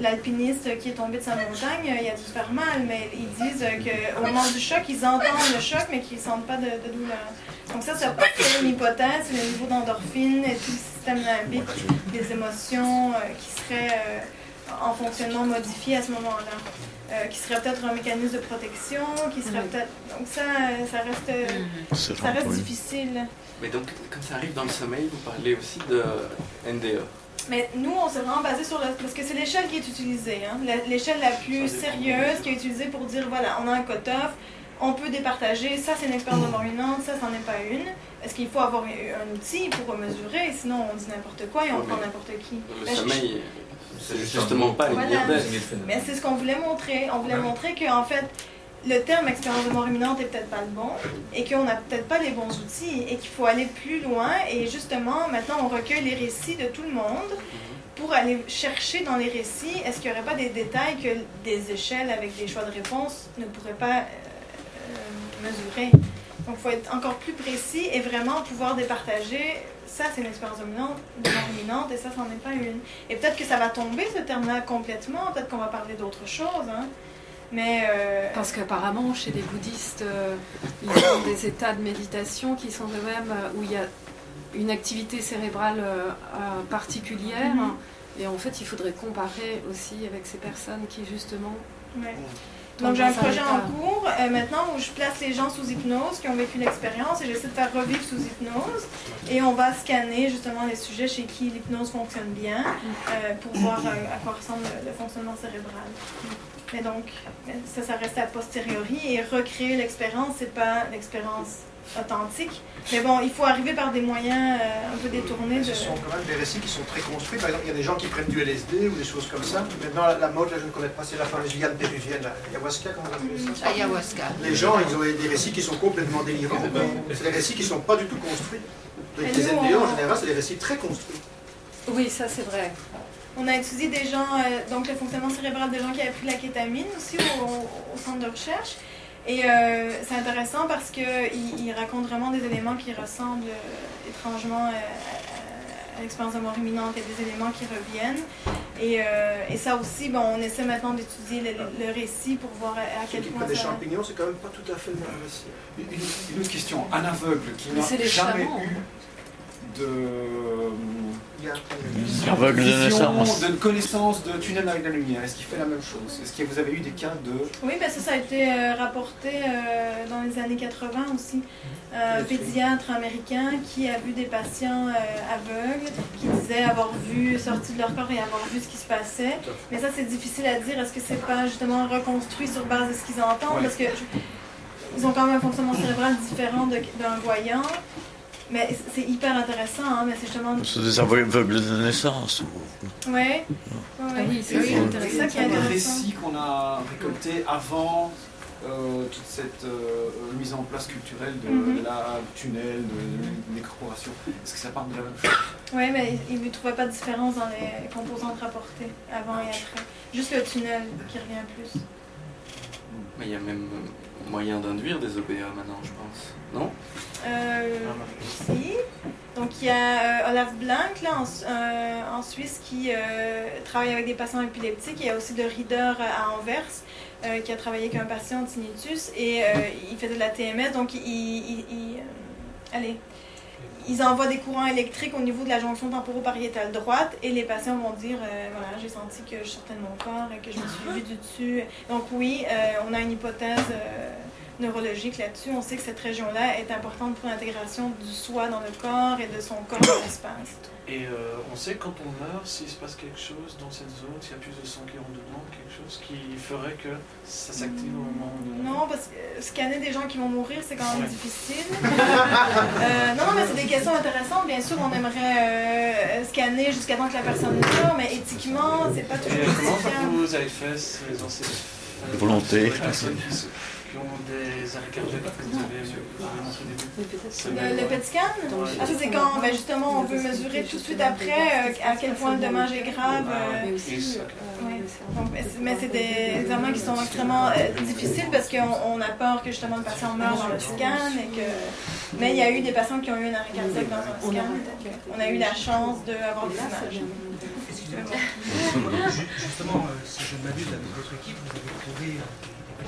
[SPEAKER 2] l'alpiniste qui est tombé de sa montagne, il a dû se faire mal, mais ils disent qu'au moment du choc, ils entendent le choc, mais qu'ils ne sentent pas de, de douleur. Donc ça, ça peut être une hypothèse, c'est le niveau d'endorphine et tout le système limbique, des émotions euh, qui seraient euh, en fonctionnement modifié à ce moment-là. Euh, qui serait peut-être un mécanisme de protection, qui serait
[SPEAKER 8] Oui.
[SPEAKER 2] peut-être... Donc ça, ça reste,
[SPEAKER 11] C'est
[SPEAKER 2] ça reste
[SPEAKER 11] oui.
[SPEAKER 2] difficile.
[SPEAKER 8] Mais donc, quand ça arrive dans le sommeil, vous parlez aussi de NDE.
[SPEAKER 2] Mais nous, on s'est vraiment basé sur le... Parce que c'est l'échelle qui est utilisée. Hein? L'échelle la plus sérieuse qui est utilisée pour dire, voilà, on a un cut-off, on peut départager, ça c'est une expérience imminente, ça c'en est pas une. Est-ce qu'il faut avoir un outil pour mesurer? Sinon on dit n'importe quoi et on prend n'importe qui.
[SPEAKER 8] Le
[SPEAKER 2] Ben, je-
[SPEAKER 8] sommeil, c'est justement pas une
[SPEAKER 2] Voilà. Mais c'est ce qu'on voulait montrer. On voulait montrer qu'en fait, le terme expérience de mort imminente est peut-être pas le bon et qu'on n'a peut-être pas les bons outils et qu'il faut aller plus loin. Et justement, maintenant, on recueille les récits de tout le monde pour aller chercher dans les récits, est-ce qu'il n'y aurait pas des détails que des échelles avec des choix de réponse ne pourraient pas euh, mesurer? Donc, il faut être encore plus précis et vraiment pouvoir départager. Ça, c'est une expérience dominante, et ça, c'en est pas une. Et peut-être que ça va tomber, ce terme-là, complètement. Peut-être qu'on va parler d'autre chose. Hein. Mais. euh,
[SPEAKER 9] Parce qu'apparemment, chez les bouddhistes, euh, ils ont des états de méditation qui sont de même euh, où il y a une activité cérébrale euh, particulière.
[SPEAKER 2] Mhm.
[SPEAKER 9] Et en fait, il faudrait comparer aussi avec ces personnes qui, justement.
[SPEAKER 2] Ouais. Donc j'ai un projet en cours euh, maintenant où je place les gens sous hypnose qui ont vécu l'expérience et j'essaie de faire revivre sous hypnose et on va scanner justement les sujets chez qui l'hypnose fonctionne bien euh, pour voir euh, à quoi ressemble le, le fonctionnement cérébral. Mais donc, ça, ça reste a posteriori. Et recréer l'expérience, c'est pas l'expérience authentique. Mais bon, il faut arriver par des moyens euh, un peu détournés. De...
[SPEAKER 5] Ce sont quand même des récits qui sont très construits. Par exemple, il y a des gens qui prennent du LSD ou des choses comme ça. Maintenant, la, la mode, là, je ne connais pas, c'est la fameuse liane péruvienne, la ayahuasca, comment on appelle ça
[SPEAKER 4] Ayahuasca.
[SPEAKER 5] Les gens, ils ont des récits qui sont complètement délirants. C'est des récits qui ne sont pas du tout construits. Les,
[SPEAKER 2] Et
[SPEAKER 5] les NDE, en général, c'est des récits très construits.
[SPEAKER 9] Oui, ça c'est vrai.
[SPEAKER 2] On a étudié des gens, euh, donc le fonctionnement cérébral des gens qui avaient pris de la kétamine aussi au, au- au centre de recherche. Et euh, c'est intéressant parce qu'ils ils racontent vraiment des éléments qui ressemblent euh, étrangement euh, à, à l'expérience de mort imminente. Il a des éléments qui reviennent. Et, euh, et ça aussi, bon, on essaie maintenant d'étudier le, le récit pour voir à, à quel
[SPEAKER 5] Qui
[SPEAKER 2] point
[SPEAKER 5] des
[SPEAKER 2] ça...
[SPEAKER 5] champignons, c'est quand même pas tout à fait le même récit.
[SPEAKER 10] Une, une autre question. Un aveugle qui n'a jamais
[SPEAKER 2] chamans.
[SPEAKER 10] eu de
[SPEAKER 11] de
[SPEAKER 10] vision, de connaissance de tunnel avec la lumière, est-ce qu'il fait la même chose? Est-ce que vous avez eu des cas de
[SPEAKER 2] Oui, ben ça, ça a été euh, rapporté euh, dans les années 80 aussi. Euh, un pédiatre américain qui a vu des patients euh, aveugles qui disaient avoir vu sorti de leur corps et avoir vu ce qui se passait. Mais ça, c'est difficile à dire. Est-ce que c'est pas justement reconstruit sur base de ce qu'ils entendent?
[SPEAKER 11] Ouais.
[SPEAKER 2] Parce que je- ils ont quand même un fonctionnement cérébral différent d'un voyant. Mais c'est hyper intéressant, hein, mais c'est justement...
[SPEAKER 11] C'est des aveugles de naissance.
[SPEAKER 2] Ouais. Ouais.
[SPEAKER 9] Ah oui, c'est
[SPEAKER 2] Oui, ça qui est
[SPEAKER 10] un
[SPEAKER 2] intéressant.
[SPEAKER 10] récit qu'on a récolté avant euh, toute cette euh, mise en place culturelle de,
[SPEAKER 2] Mhm.
[SPEAKER 10] de la tunnel, de, de l'incorporation Est-ce que ça parle de la même chose?
[SPEAKER 2] Oui, mais il ne trouvait pas de différence dans les composantes rapportées avant et après. Juste le tunnel qui revient plus.
[SPEAKER 8] Mais il y a même moyen d'induire des OBA maintenant, je pense. Non?
[SPEAKER 2] Euh, si. Donc il y a euh, Olaf Blank là, en, euh, en Suisse qui travaille avec des patients épileptiques. Il y a aussi de Rieder à Anvers euh, qui a travaillé avec un patient tinnitus et euh, il faisait de la TMS. Donc il, il- il- euh, allez, ils envoient des courants électriques au niveau de la jonction temporopariétale droite et les patients vont dire voilà j'ai senti que je sortais de mon corps et que je me suis vue du dessus. Donc oui, on a une hypothèse neurologique là-dessus. On sait que cette région-là est importante pour l'intégration du soi dans le corps et de son corps dans l'espace.
[SPEAKER 7] Et euh, on sait quand on meurt, s'il se passe quelque chose dans cette zone, s'il y a plus de sang qui rentre dedans, quelque chose qui ferait que ça s'active au moment de...
[SPEAKER 2] Non, parce que euh, scanner des gens qui vont mourir, c'est quand même
[SPEAKER 7] Ouais.
[SPEAKER 2] difficile. Euh, non, mais c'est des questions intéressantes. Bien sûr, on aimerait euh, scanner jusqu'à temps que la personne meure, mais éthiquement, c'est pas
[SPEAKER 7] Et
[SPEAKER 2] toujours
[SPEAKER 7] comment
[SPEAKER 2] justifiable.
[SPEAKER 7] vous avez fait ces
[SPEAKER 11] Volonté.
[SPEAKER 7] Ont des arrêts cardiaques que vous avez, vous avez montré au début C'est
[SPEAKER 2] Le, le PET scan, ah, ça, c'est quand ben, justement on veut mesurer tout de suite après euh, à quel point le dommage est grave. euh,
[SPEAKER 7] Mais aussi,
[SPEAKER 2] ouais. Donc, mais c'est- des examens qui sont extrêmement euh, difficiles parce qu'on on a peur que justement le patient meure dans le scan et que. Mais il y a eu des patients qui ont eu un arrêt cardiaque dans un scan. donc, on a eu la chance d'avoir des images.
[SPEAKER 14] Ju- Justement, euh, si je ne m'abuse, avec votre équipe, vous avez trouvé euh,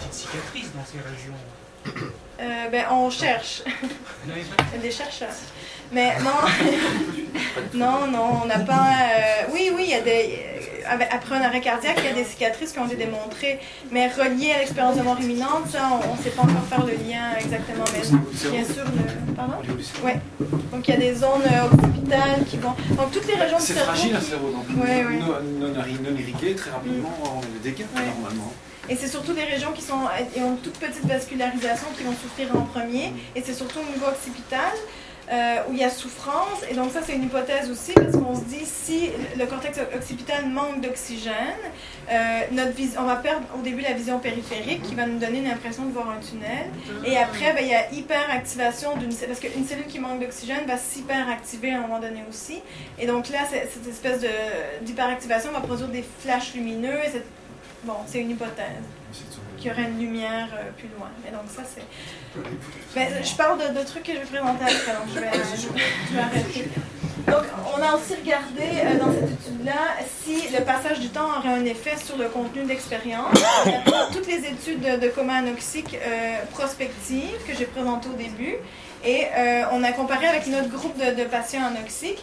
[SPEAKER 14] petites cicatrices dans ces régions.
[SPEAKER 2] Euh, ben, on cherche.
[SPEAKER 14] Non, mais-
[SPEAKER 2] Il y a des chercheurs. Mais non, non, non, on n'a pas. euh, oui, oui, il y a des. euh, Après un arrêt cardiaque, il y a des cicatrices qui ont été démontrées, mais reliées à l'expérience de mort imminente, ça, on ne sait pas encore faire le lien exactement. Mais bien sûr, le. Pardon? Oui. Donc il y a des zones euh, occipitales qui vont. Donc toutes les régions du
[SPEAKER 10] C'est fragile un
[SPEAKER 2] qui-
[SPEAKER 10] cerveau, donc
[SPEAKER 2] Ouais, ouais.
[SPEAKER 10] non, non, non irrigué, très rapidement, on a des dégâts
[SPEAKER 2] Ouais.
[SPEAKER 10] normalement.
[SPEAKER 2] Et c'est surtout des régions qui sont, qui ont une toute petite vascularisation qui vont souffrir en premier. Et c'est surtout au niveau occipital euh, où il y a souffrance. Et donc ça, c'est une hypothèse aussi parce qu'on se dit si le cortex occipital manque d'oxygène, euh, on va perdre au début la vision périphérique qui va nous donner une impression de voir un tunnel. Et après, ben, il y a hyperactivation. Parce qu'une cellule qui manque d'oxygène va s'hyperactiver à un moment donné aussi. Et donc là, cette espèce d'hyperactivation va produire des flashs lumineux. Et c'est- bon, c'est une hypothèse qu'il y aurait une lumière euh, plus loin. Mais donc ça, c'est... Ben, je parle de, de trucs que je vais présenter après, donc je vais, je vais arrêter. Donc, on a aussi regardé euh, dans cette étude-là si le passage du temps aurait un effet sur le contenu de l'expérience. Il y a toutes les études de, de coma anoxique euh, prospectives que j'ai présentées au début. Et euh, on a comparé avec notre groupe de, de patients anoxiques.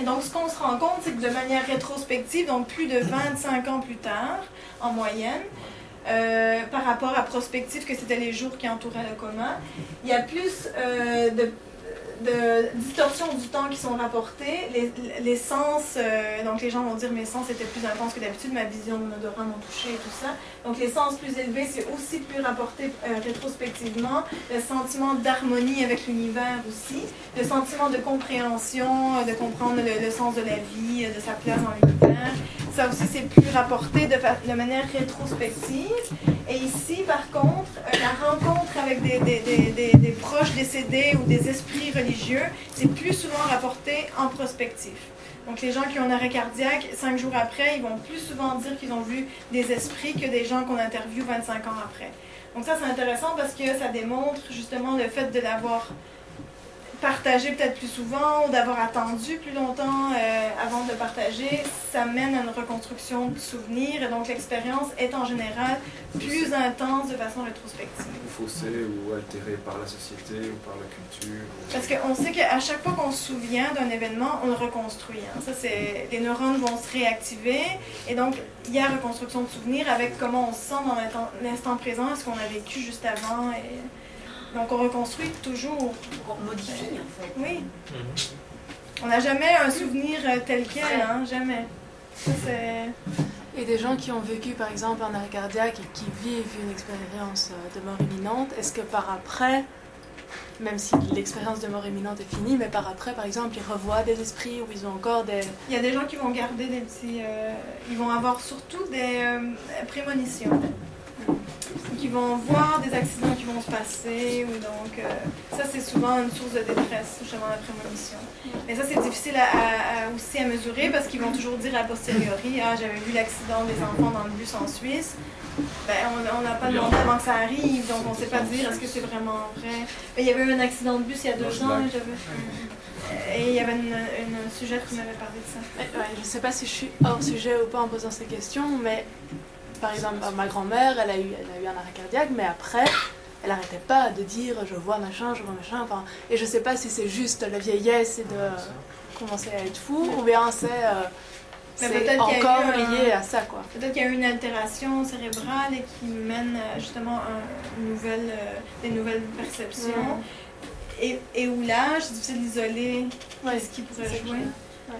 [SPEAKER 2] Et donc, ce qu'on se rend compte, c'est que de manière rétrospective, donc plus de 25 ans plus tard, en moyenne, euh, par rapport à prospective, que c'était les jours qui entouraient le coma, il y a plus euh, de, distorsions du temps qui sont rapportées. Les, sens, euh, donc les gens vont dire mes sens étaient plus intenses que d'habitude, ma vision, mon odorat, mon toucher et tout ça. Donc les sens plus élevés, c'est aussi plus rapporté rétrospectivement. Le sentiment d'harmonie avec l'univers aussi. Le sentiment de compréhension, de comprendre le, sens de la vie, de sa place dans l'univers. Ça aussi, c'est plus rapporté de, manière rétrospective. Et ici, par contre, euh, la rencontre avec des- des proches décédés ou des esprits religieux, c'est plus souvent rapporté en prospectif. Donc, les gens qui ont un arrêt cardiaque, cinq jours après, ils vont plus souvent dire qu'ils ont vu des esprits que des gens qu'on interviewe 25 ans après. Donc, ça, c'est intéressant parce que ça démontre justement le fait de l'avoir partagé peut-être plus souvent ou d'avoir attendu plus longtemps euh, avant de le partager, ça mène à une reconstruction du souvenir et donc l'expérience est en général plus intense de façon rétrospective.
[SPEAKER 10] Ou faussé ou altéré par la société ou par la culture. ou-
[SPEAKER 2] Parce qu'on sait qu'à chaque fois qu'on se souvient d'un événement, on le reconstruit. hein. Ça, c'est les neurones vont se réactiver et donc il y a reconstruction de souvenirs avec comment on se sent dans l'instant- l'instant présent, ce qu'on a vécu juste avant. Et... Donc on reconstruit toujours.
[SPEAKER 13] On modifie en fait.
[SPEAKER 2] Oui. On n'a jamais un souvenir euh, tel quel, hein, jamais. Ça, c'est...
[SPEAKER 6] Et des gens qui ont vécu par exemple un arrêt cardiaque et qui vivent une expérience euh, de mort imminente, est-ce que par après, même si l'expérience de mort imminente est finie, mais par après par exemple ils revoient des esprits ou ils ont encore des...
[SPEAKER 2] Il y a des gens qui vont garder des petits. euh, ils vont avoir surtout des euh, prémonitions. Qui vont voir des accidents qui vont se passer. Ou donc, euh, ça, c'est souvent une source de détresse, justement, la prémonition. Mais ça, c'est difficile à, à- à- aussi à mesurer parce qu'ils vont toujours dire a posteriori Ah, j'avais vu l'accident des enfants dans le bus en Suisse. Ben, on n'a pas demandé avant que ça arrive, donc on ne sait pas dire est-ce que c'est vraiment vrai? Mais il y avait eu un accident de bus il y a deux ans et j'avais. Et il y avait une, une sujet qui m'avait parlé de ça.
[SPEAKER 6] Ouais, ouais, je ne sais pas si je suis hors sujet ou pas en posant ces questions, mais par exemple, ma grand-mère, elle, a eu- elle a eu un arrêt cardiaque, mais après, elle n'arrêtait pas de dire je vois machin, je vois machin. Enfin, et je ne sais pas si c'est juste la vieillesse et de commencer à être fou, ou bien c'est euh, encore
[SPEAKER 2] un-
[SPEAKER 6] lié à ça. quoi.
[SPEAKER 2] Peut-être qu'il y a eu une altération cérébrale et qui mène euh, justement à une nouvelle, euh, des nouvelles perceptions. Et, et où l'âge, c'est difficile d'isoler
[SPEAKER 6] Ouais,
[SPEAKER 2] ce qui pourrait jouer.
[SPEAKER 6] ouais.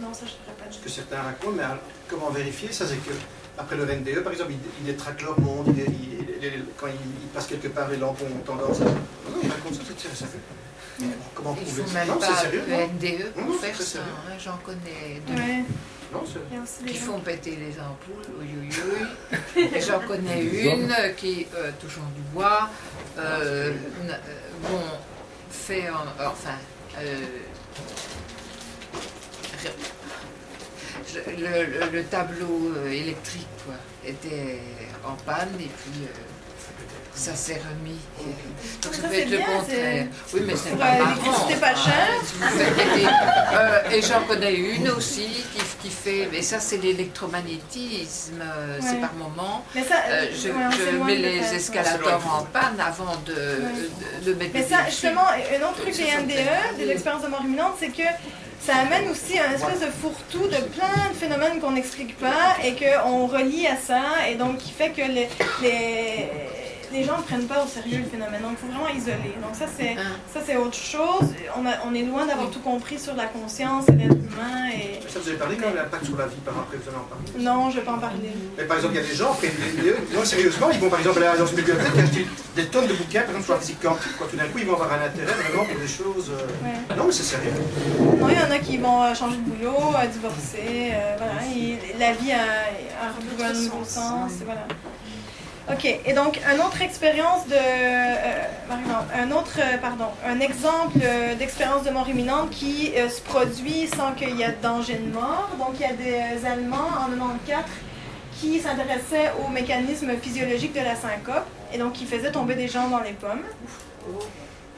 [SPEAKER 2] Non, ça je ne pas
[SPEAKER 5] Ce que certains racontent, mais alors, comment vérifier? Ça C'est que après le RNDE, par exemple, ils, ils détraquent leur monde, ils- ils- ils- quand ils, ils passent quelque part, les lampes ont tendance à. Non, ils racontent ça, c'est ça fait. Comment prouver ça
[SPEAKER 4] même
[SPEAKER 5] Non,
[SPEAKER 4] pas
[SPEAKER 5] c'est sérieux. non
[SPEAKER 4] ENDE
[SPEAKER 5] Non,
[SPEAKER 4] pour faire ça. hein. J'en connais deux.
[SPEAKER 2] Ouais.
[SPEAKER 5] Non,
[SPEAKER 4] qui font péter les ampoules, oui, oui, oui. Et j'en connais une qui, euh, touchant du bois, euh, n- euh, bon, fait, en- enfin, euh, je- le, le- le tableau euh, électrique, quoi, était en panne et puis euh, ça s'est remis. Donc
[SPEAKER 2] Ça,
[SPEAKER 4] peut être le contraire. Oui, mais c'est pas
[SPEAKER 2] euh,
[SPEAKER 4] marrant.
[SPEAKER 2] pas
[SPEAKER 4] péter- euh, et j'en connais une aussi qui, qui fait, mais ça c'est l'électromagnétisme, c'est par moment.
[SPEAKER 2] Mais ça,
[SPEAKER 4] Euh, je
[SPEAKER 2] ouais,
[SPEAKER 4] mets
[SPEAKER 2] de
[SPEAKER 4] les
[SPEAKER 2] faire, ouais.
[SPEAKER 4] escalators en panne avant de, de, de mettre
[SPEAKER 2] Mais ça,
[SPEAKER 4] dessus.
[SPEAKER 2] justement, un autre truc des MDE, des expériences de mort imminente, c'est que ça amène aussi un espèce de fourre-tout de plein de phénomènes qu'on n'explique pas et qu'on relie à ça, et donc qui fait que les, les, les gens ne prennent pas au sérieux le phénomène. Donc, il faut vraiment isoler. Donc, ça, c'est ça c'est autre chose. On, a- on est loin d'avoir tout compris sur la conscience et l'être humain. Et...
[SPEAKER 5] Ça, vous avez parlé quand même de l'impact sur la vie par après, vous allez en parler.
[SPEAKER 2] Non, je ne vais pas en parler.
[SPEAKER 5] Mais par exemple, il y a des gens, vidéo, non, sérieusement, ils vont par exemple aller dans une bibliothèque et acheter des tonnes de bouquins, par exemple sur la physique quantique. Quoi. Tout d'un coup, ils vont avoir un intérêt vraiment pour des choses. euh,
[SPEAKER 2] Ouais.
[SPEAKER 5] Non, mais c'est sérieux.
[SPEAKER 2] Non, il y en a qui vont euh, changer de boulot, euh, divorcer, euh, voilà. et la vie a, a retrouvé un nouveau sens, et voilà. Ok, et donc, une autre expérience de. euh, un autre, euh, pardon, un exemple euh, d'expérience de mort imminente qui euh, se produit sans qu'il y ait de danger de mort. Donc, il y a des Allemands en 94 qui s'intéressaient aux mécanismes physiologiques de la syncope et donc qui faisaient tomber des gens dans les pommes.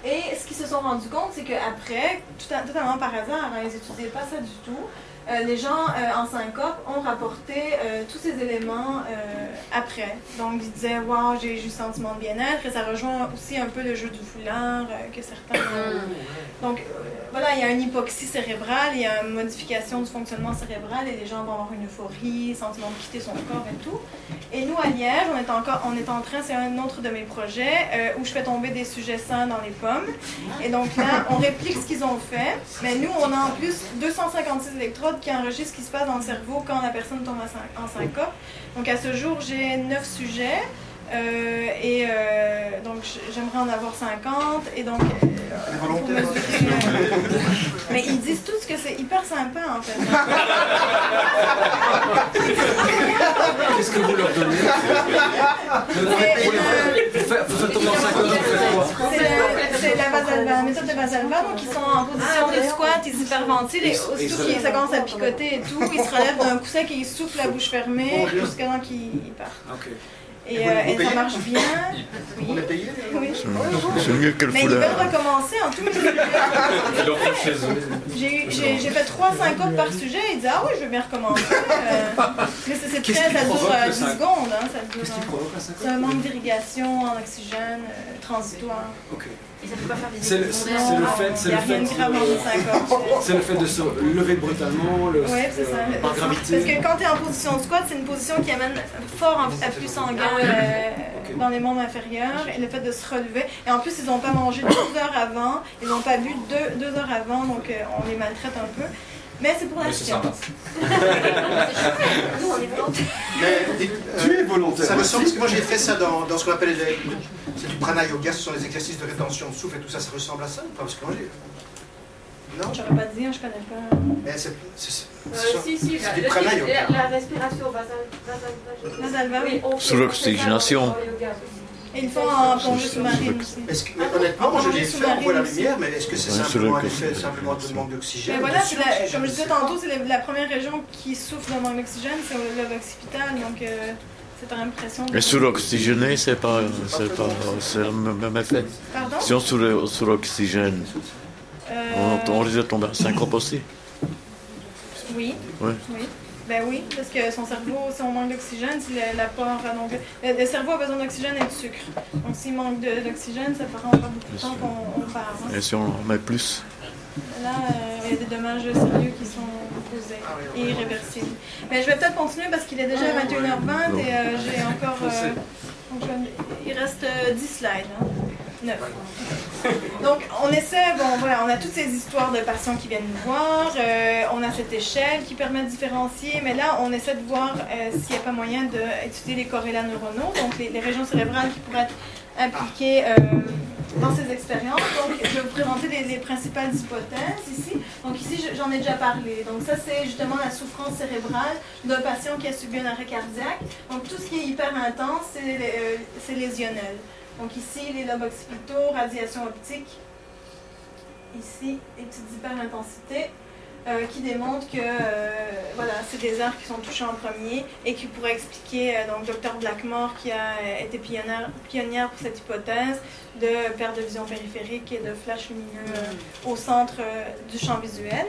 [SPEAKER 2] Et ce qu'ils se sont rendus compte, c'est qu'après, totalement par hasard, hein, ils n'étudiaient pas ça du tout, euh, les gens euh, en syncope ont rapporté euh, tous ces éléments après. Donc, ils disaient Waouh, j'ai eu le sentiment de bien-être. Et ça rejoint aussi un peu le jeu du foulard que certains. Donc, voilà, il y a une hypoxie cérébrale, il y a une modification du fonctionnement cérébral et les gens vont avoir une euphorie, sentiment de quitter son corps et tout. Et nous, à Liège, on est, encore, on est en train, c'est un autre de mes projets, où je fais tomber des sujets sains dans les pommes. Et donc là, on réplique ce qu'ils ont fait, mais nous, on a en plus 256 électrodes qui enregistrent ce qui se passe dans le cerveau quand la personne tombe en syn- en syncope. Donc à ce jour, j'ai 9 sujets. euh, et euh, donc j'aimerais en avoir 50 et donc euh, faut mesurer, euh, mais ils disent tous que c'est hyper sympa en fait
[SPEAKER 10] Qu'est-ce que vous leur donnez? Vous faites tomber en 50, vous faites quoi?
[SPEAKER 2] C'est la- C'est la méthode de Vasalva, donc ils sont en position de squat, ils hyperventilent et aussitôt qu'ils ça commence à picoter et tout, ils se relèvent d'un coussin et ils soufflent la bouche fermée jusqu'à temps qu'ils ils partent. Et, euh, et ça marche bien.
[SPEAKER 5] On est payé
[SPEAKER 2] Oui.
[SPEAKER 11] C'est mieux que le
[SPEAKER 2] Mais ils veulent recommencer en tout. J'ai fait 3 syncopes par sujet et ils disaient Ah oui, je veux bien recommencer. Euh, mais c'est très, ça dure
[SPEAKER 10] provoque
[SPEAKER 2] euh,
[SPEAKER 10] le
[SPEAKER 2] 10
[SPEAKER 10] syncope
[SPEAKER 2] secondes. Hein, ça dure, euh, C'est un manque d'irrigation en oxygène euh, transitoire.
[SPEAKER 10] Ok. C'est le, le fait, c'est le
[SPEAKER 2] a rien
[SPEAKER 10] fait,
[SPEAKER 2] de grave dans les syncopes.
[SPEAKER 10] c'est le fait de se lever brutalement, le,
[SPEAKER 2] Oui, c'est ça.
[SPEAKER 10] euh, par
[SPEAKER 2] Parce
[SPEAKER 10] gravité.
[SPEAKER 2] que quand tu es en position de squat, c'est une position qui amène fort en afflux sanguin euh, dans les membres inférieurs et le fait de se relever. Et en plus, ils n'ont pas mangé deux heures avant, ils n'ont pas bu deux, deux heures avant, donc euh, on les maltraite un peu. Mais c'est pour la.
[SPEAKER 13] Nous, on est volontaires.
[SPEAKER 5] Mais, dites,
[SPEAKER 10] Tu
[SPEAKER 5] euh,
[SPEAKER 10] es volontaire.
[SPEAKER 5] Ça ressemble, parce que moi j'ai fait ça dans, dans ce qu'on appelle les, c'est du prana yoga, ce sont les exercices de rétention de souffle et tout ça, ça ressemble à ça ou pas Parce que moi j'ai. Non
[SPEAKER 2] J'aurais pas dit, hein, je connais pas.
[SPEAKER 5] Mais c'est. c'est- c'est-
[SPEAKER 13] Euh,
[SPEAKER 5] c'est-
[SPEAKER 13] si, si,
[SPEAKER 5] c'est
[SPEAKER 13] la,
[SPEAKER 5] du prana yoga.
[SPEAKER 13] la- la respiration vasal, vasal,
[SPEAKER 2] Vasalva, oui.
[SPEAKER 11] Sous l'oxygénation.
[SPEAKER 2] Et ils font en plongée sous-marine aussi.
[SPEAKER 5] Est-ce que, mais honnêtement, moi je l'ai fait, on voit la lumière, mais est-ce que c'est
[SPEAKER 11] Ouais,
[SPEAKER 5] simplement un effet simplement de manque d'oxygène
[SPEAKER 2] Mais voilà, c'est la- comme je
[SPEAKER 5] je
[SPEAKER 2] disais
[SPEAKER 5] sais pas.
[SPEAKER 2] tantôt, c'est la, la première région qui souffre d'un manque d'oxygène, c'est le lobe occipital, donc euh, c'est par impression.
[SPEAKER 11] L'oxygéné, c'est pas, c'est pas, c'est le même effet.
[SPEAKER 2] Pardon
[SPEAKER 11] Si on l'oxygène,
[SPEAKER 2] Euh,
[SPEAKER 11] on, on risque de tomber à syncope aussi.
[SPEAKER 2] Oui.
[SPEAKER 11] Ouais.
[SPEAKER 2] Oui. Ben oui, parce que son cerveau, si on manque d'oxygène, si le- l'apport. Donc, le, le cerveau a besoin d'oxygène et de sucre. Donc, s'il manque d'oxygène, ça prend encore beaucoup de temps qu'on on parle. hein.
[SPEAKER 11] Et si on en met plus?
[SPEAKER 2] Là, euh, il y a des dommages sérieux qui sont causés et irréversibles. Mais je vais peut-être continuer parce qu'il est déjà 21h20 et euh, j'ai encore. euh, donc, je vais- il reste euh, 10 slides. Hein. 9. Donc, on essaie, bon, voilà, on a toutes ces histoires de patients qui viennent nous voir, euh, on a cette échelle qui permet de différencier, mais là, on essaie de voir euh, s'il n'y a pas moyen d'étudier les corrélats neuronaux, donc les, les régions cérébrales qui pourraient être impliquées euh, dans ces expériences. Donc, je vais vous présenter les, les principales hypothèses ici. Donc, ici, je- j'en ai déjà parlé. Donc, ça, c'est justement la souffrance cérébrale d'un patient qui a subi un arrêt cardiaque. Donc, tout ce qui est hyper intense, c'est euh, lésionnel. Donc ici, les lobes occipitaux, radiation optique. Ici, les petites hyperintensités euh, qui démontrent que euh, voilà, c'est des arts qui sont touchés en premier et qui pourraient expliquer, euh, donc Dr Blackmore qui a été pionnière, pionnière pour cette hypothèse de perte de vision périphérique et de flash lumineux euh, au centre du champ visuel.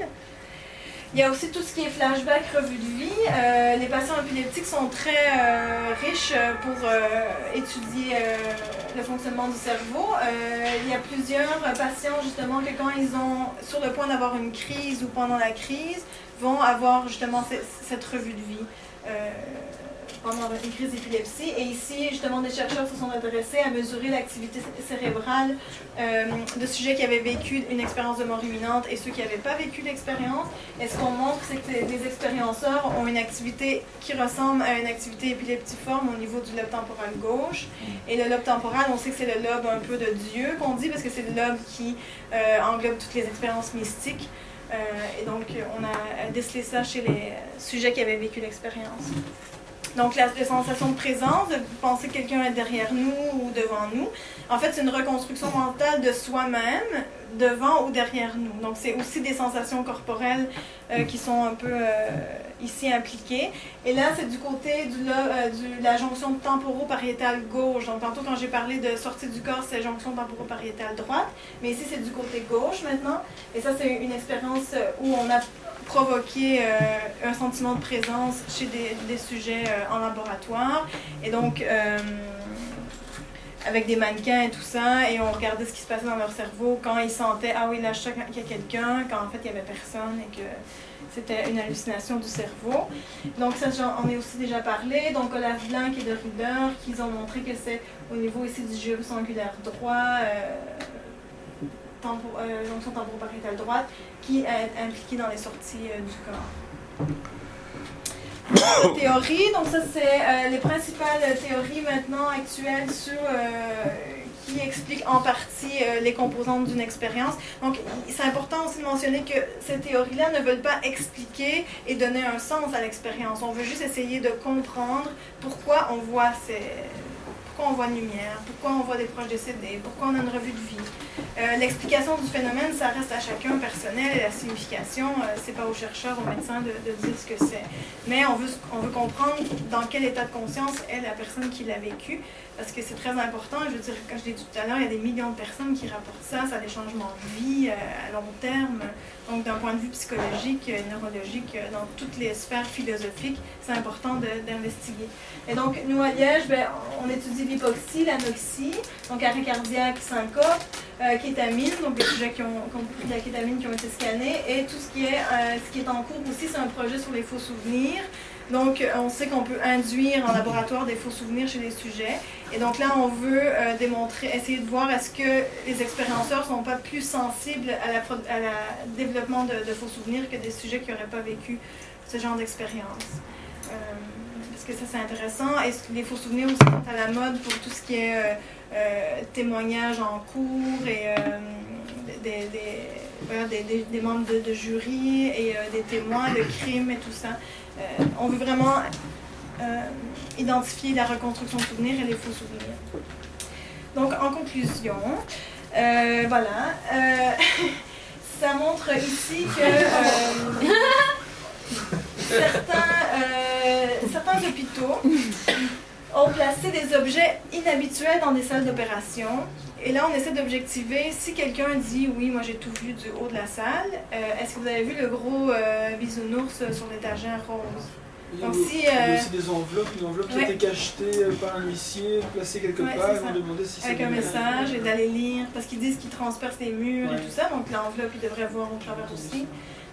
[SPEAKER 2] Il y a aussi tout ce qui est flashback, revue de vie. Euh, les patients épileptiques sont très euh, riches euh, pour étudier le fonctionnement du cerveau. Il y a plusieurs patients justement que quand ils ont sur le point d'avoir une crise ou pendant la crise, vont avoir justement ce- cette revue de vie. Pendant une crise d'épilepsie. Et ici, justement, des chercheurs se sont intéressés à mesurer l'activité cérébrale euh, de sujets qui avaient vécu une expérience de mort imminente et ceux qui n'avaient pas vécu l'expérience. Et ce qu'on montre, c'est que les expérienceurs ont une activité qui ressemble à une activité épileptiforme au niveau du lobe temporal gauche? Et le lobe temporal, on sait que c'est le lobe un peu de Dieu qu'on dit, parce que c'est le lobe qui euh, englobe toutes les expériences mystiques. Euh, et donc, on a décelé ça chez les sujets qui avaient vécu l'expérience. Donc, la, sensation de présence, de penser que quelqu'un est derrière nous ou devant nous, en fait, c'est une reconstruction mentale de soi-même, devant ou derrière nous. Donc, c'est aussi des sensations corporelles euh, qui sont un peu euh, ici impliquées. Et là, c'est du côté lo- euh, de la jonction temporopariétale gauche. Donc, tantôt, quand j'ai parlé de sortie du corps, c'est jonction temporopariétale droite. Mais ici, c'est du côté gauche maintenant. Et ça, c'est une expérience où on a provoquer euh, un sentiment de présence chez des, sujets euh, en laboratoire. Et donc, euh, avec des mannequins et tout ça, et on regardait ce qui se passait dans leur cerveau quand ils sentaient, ah oui, là, je sens qu'il y a quelqu'un, quand en fait, il n'y avait personne et que c'était une hallucination du cerveau. Donc ça, j'en ai aussi déjà parlé. Donc Olaf Blanc et de Ruder, qui ont montré que c'est au niveau ici du gyrus angulaire droit, tempo, euh, jonction temporopariétale droite, qui est impliquée dans les sorties euh, du corps. Théorie, donc ça c'est euh, les principales théories maintenant actuelles sur euh, qui expliquent en partie euh, les composantes d'une expérience. Donc c'est important aussi de mentionner que ces théories-là ne veulent pas expliquer et donner un sens à l'expérience. On veut juste essayer de comprendre pourquoi on voit ces pourquoi on voit une lumière, pourquoi on voit des proches décédés, pourquoi on a une revue de vie. Euh, L'explication du phénomène, ça reste à chacun personnel et la signification, euh, c'est pas aux chercheurs, aux médecins de, dire ce que c'est. Mais on veut, on veut comprendre dans quel état de conscience est la personne qui l'a vécu, parce que c'est très important. Je veux dire, comme je l'ai dit tout à l'heure, il y a des millions de personnes qui rapportent ça, ça a des changements de vie euh, à long terme. Donc, d'un point de vue psychologique, euh, neurologique, euh, dans toutes les sphères philosophiques, c'est important d'investiguer. Et donc, nous, à Liège, ben, on étudie l'hypoxie, l'anoxie, donc arrêt cardiaque, syncope, euh, kétamine, donc des sujets qui ont, pris de la kétamine qui ont été scannés, et tout ce qui est, ce qui est en cours aussi, c'est un projet sur les faux souvenirs. Donc, euh, on sait qu'on peut induire en laboratoire des faux souvenirs chez les sujets. Et donc là, on veut euh, démontrer, essayer de voir est-ce que les expérienceurs sont pas plus sensibles à la, développement de, faux souvenirs que des sujets qui n'auraient pas vécu ce genre d'expérience. Euh, parce que ça, c'est intéressant. Et les faux souvenirs aussi sont à la mode pour tout ce qui est euh, témoignages en cours et des, membres de, de jury et des témoins de crimes et tout ça. Euh, on veut vraiment euh, identifier la reconstruction de souvenirs et les faux souvenirs. Donc, en conclusion, euh, voilà, ça montre ici que certains, certains hôpitaux ont placé des objets inhabituels dans des salles d'opération. Et là, on essaie d'objectiver si quelqu'un dit oui, moi j'ai tout vu du haut de la salle. euh, Est-ce que vous avez vu le gros euh, bisounours sur l'étagère rose?
[SPEAKER 12] Il y a
[SPEAKER 2] Donc,
[SPEAKER 12] des-
[SPEAKER 2] si,
[SPEAKER 12] il y a
[SPEAKER 2] euh,
[SPEAKER 12] aussi des enveloppes, une enveloppe qui a été cachetée euh, par un huissier, placée quelque
[SPEAKER 2] Ouais,
[SPEAKER 12] part, ils vont
[SPEAKER 2] ça.
[SPEAKER 12] demander si c'est
[SPEAKER 2] Avec un message et d'aller lire, parce qu'ils disent qu'ils transpercent les murs et tout ça, donc l'enveloppe, ils devraient voir au travers aussi.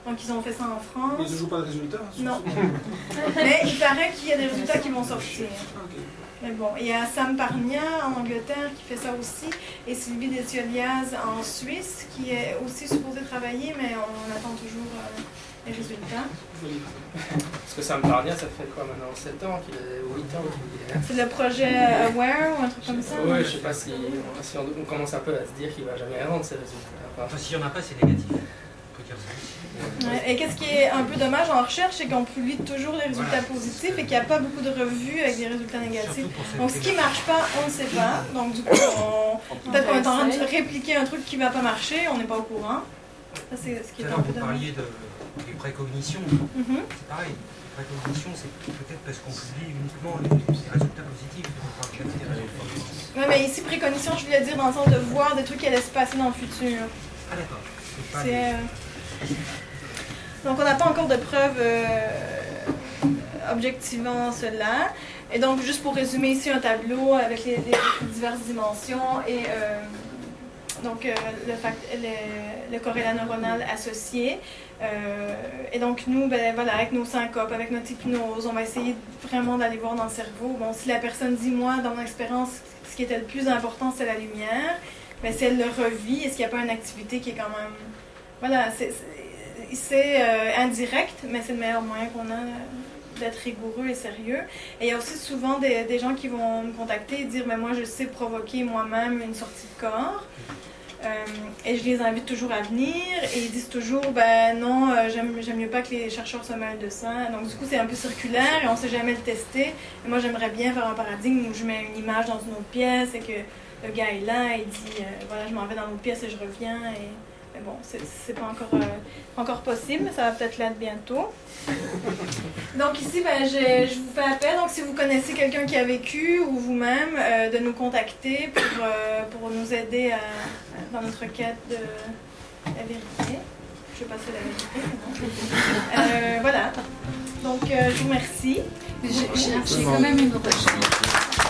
[SPEAKER 2] Donc ils ont fait ça en France.
[SPEAKER 12] Il n'y a toujours pas de résultat hein,
[SPEAKER 2] Non. Mais il paraît qu'il y a des résultats qui vont sortir. Mais bon, il y a Sam Parnia en Angleterre qui fait ça aussi, et Sylvie Desioliaz en Suisse qui est aussi supposée travailler, mais on attend toujours euh, les résultats.
[SPEAKER 17] Parce que me parle ça fait quoi maintenant 7 ans qu'il est, ou 8 ans qu'il est?
[SPEAKER 2] C'est le projet Aware ou un truc comme ça?
[SPEAKER 17] Ouais, je sais pas si, si on, on commence un peu à se dire qu'il va jamais rendre ces résultats. Enfin,
[SPEAKER 14] s'il n'y en a pas, c'est négatif.
[SPEAKER 2] Ouais, Et qu'est-ce qui est un peu dommage en recherche, c'est qu'on publie toujours les résultats positifs et qu'il n'y a pas beaucoup de revues avec des résultats négatifs. Donc ce qui ne marche pas, on ne sait pas. Donc du coup, on- peut-être qu'on est en train de répliquer un truc qui ne va pas marcher, on n'est pas au courant. Ça, c'est ce qui est un peu
[SPEAKER 14] vous
[SPEAKER 2] dommage.
[SPEAKER 14] parliez de, des précognitions.
[SPEAKER 2] Mhm.
[SPEAKER 14] C'est pareil. Les précognitions, c'est peut-être parce qu'on publie uniquement les, les résultats positifs.
[SPEAKER 2] Ouais, mais ici, préconition, je voulais dire dans le sens de voir des trucs qui allaient se passer dans le futur.
[SPEAKER 14] Ah d'accord. C'est
[SPEAKER 2] euh, Donc, on n'a pas encore de preuves euh, objectivant cela. Et donc, juste pour résumer ici un tableau avec les, les diverses dimensions et euh, donc euh, le, fact- le, le corrélat neuronal associé. Euh, et donc, nous, ben, voilà, avec nos syncopes, avec notre hypnose, on va essayer vraiment d'aller voir dans le cerveau. Bon, si la personne dit, moi, dans mon expérience, ce qui était le plus important, c'est la lumière, mais si elle le revit, est-ce qu'il n'y a pas une activité qui est quand même. Voilà, c'est- euh, indirect, mais c'est le meilleur moyen qu'on a d'être rigoureux et sérieux. Et il y a aussi souvent des, des gens qui vont me contacter et dire Mais moi, je sais provoquer moi-même une sortie de corps. Euh, et je les invite toujours à venir et ils disent toujours ben non euh, j'aime mieux pas que les chercheurs se mêlent de ça donc du coup c'est un peu circulaire et on sait jamais le tester moi j'aimerais bien faire un paradigme où je mets une image dans une autre pièce et que le gars est là il dit euh, voilà je m'en vais dans l'autre pièce et je reviens et mais bon c'est c'est pas encore euh, encore possible mais ça va peut-être l'être bientôt donc ici, ben, je, je vous fais appel. Donc si vous connaissez quelqu'un qui a vécu ou vous-même, euh, de nous contacter pour, euh, pour nous aider à- dans notre quête de la vérité. je vais passer la vérité. Euh, voilà. Donc, euh, je vous remercie.
[SPEAKER 9] J'ai quand même une recherche.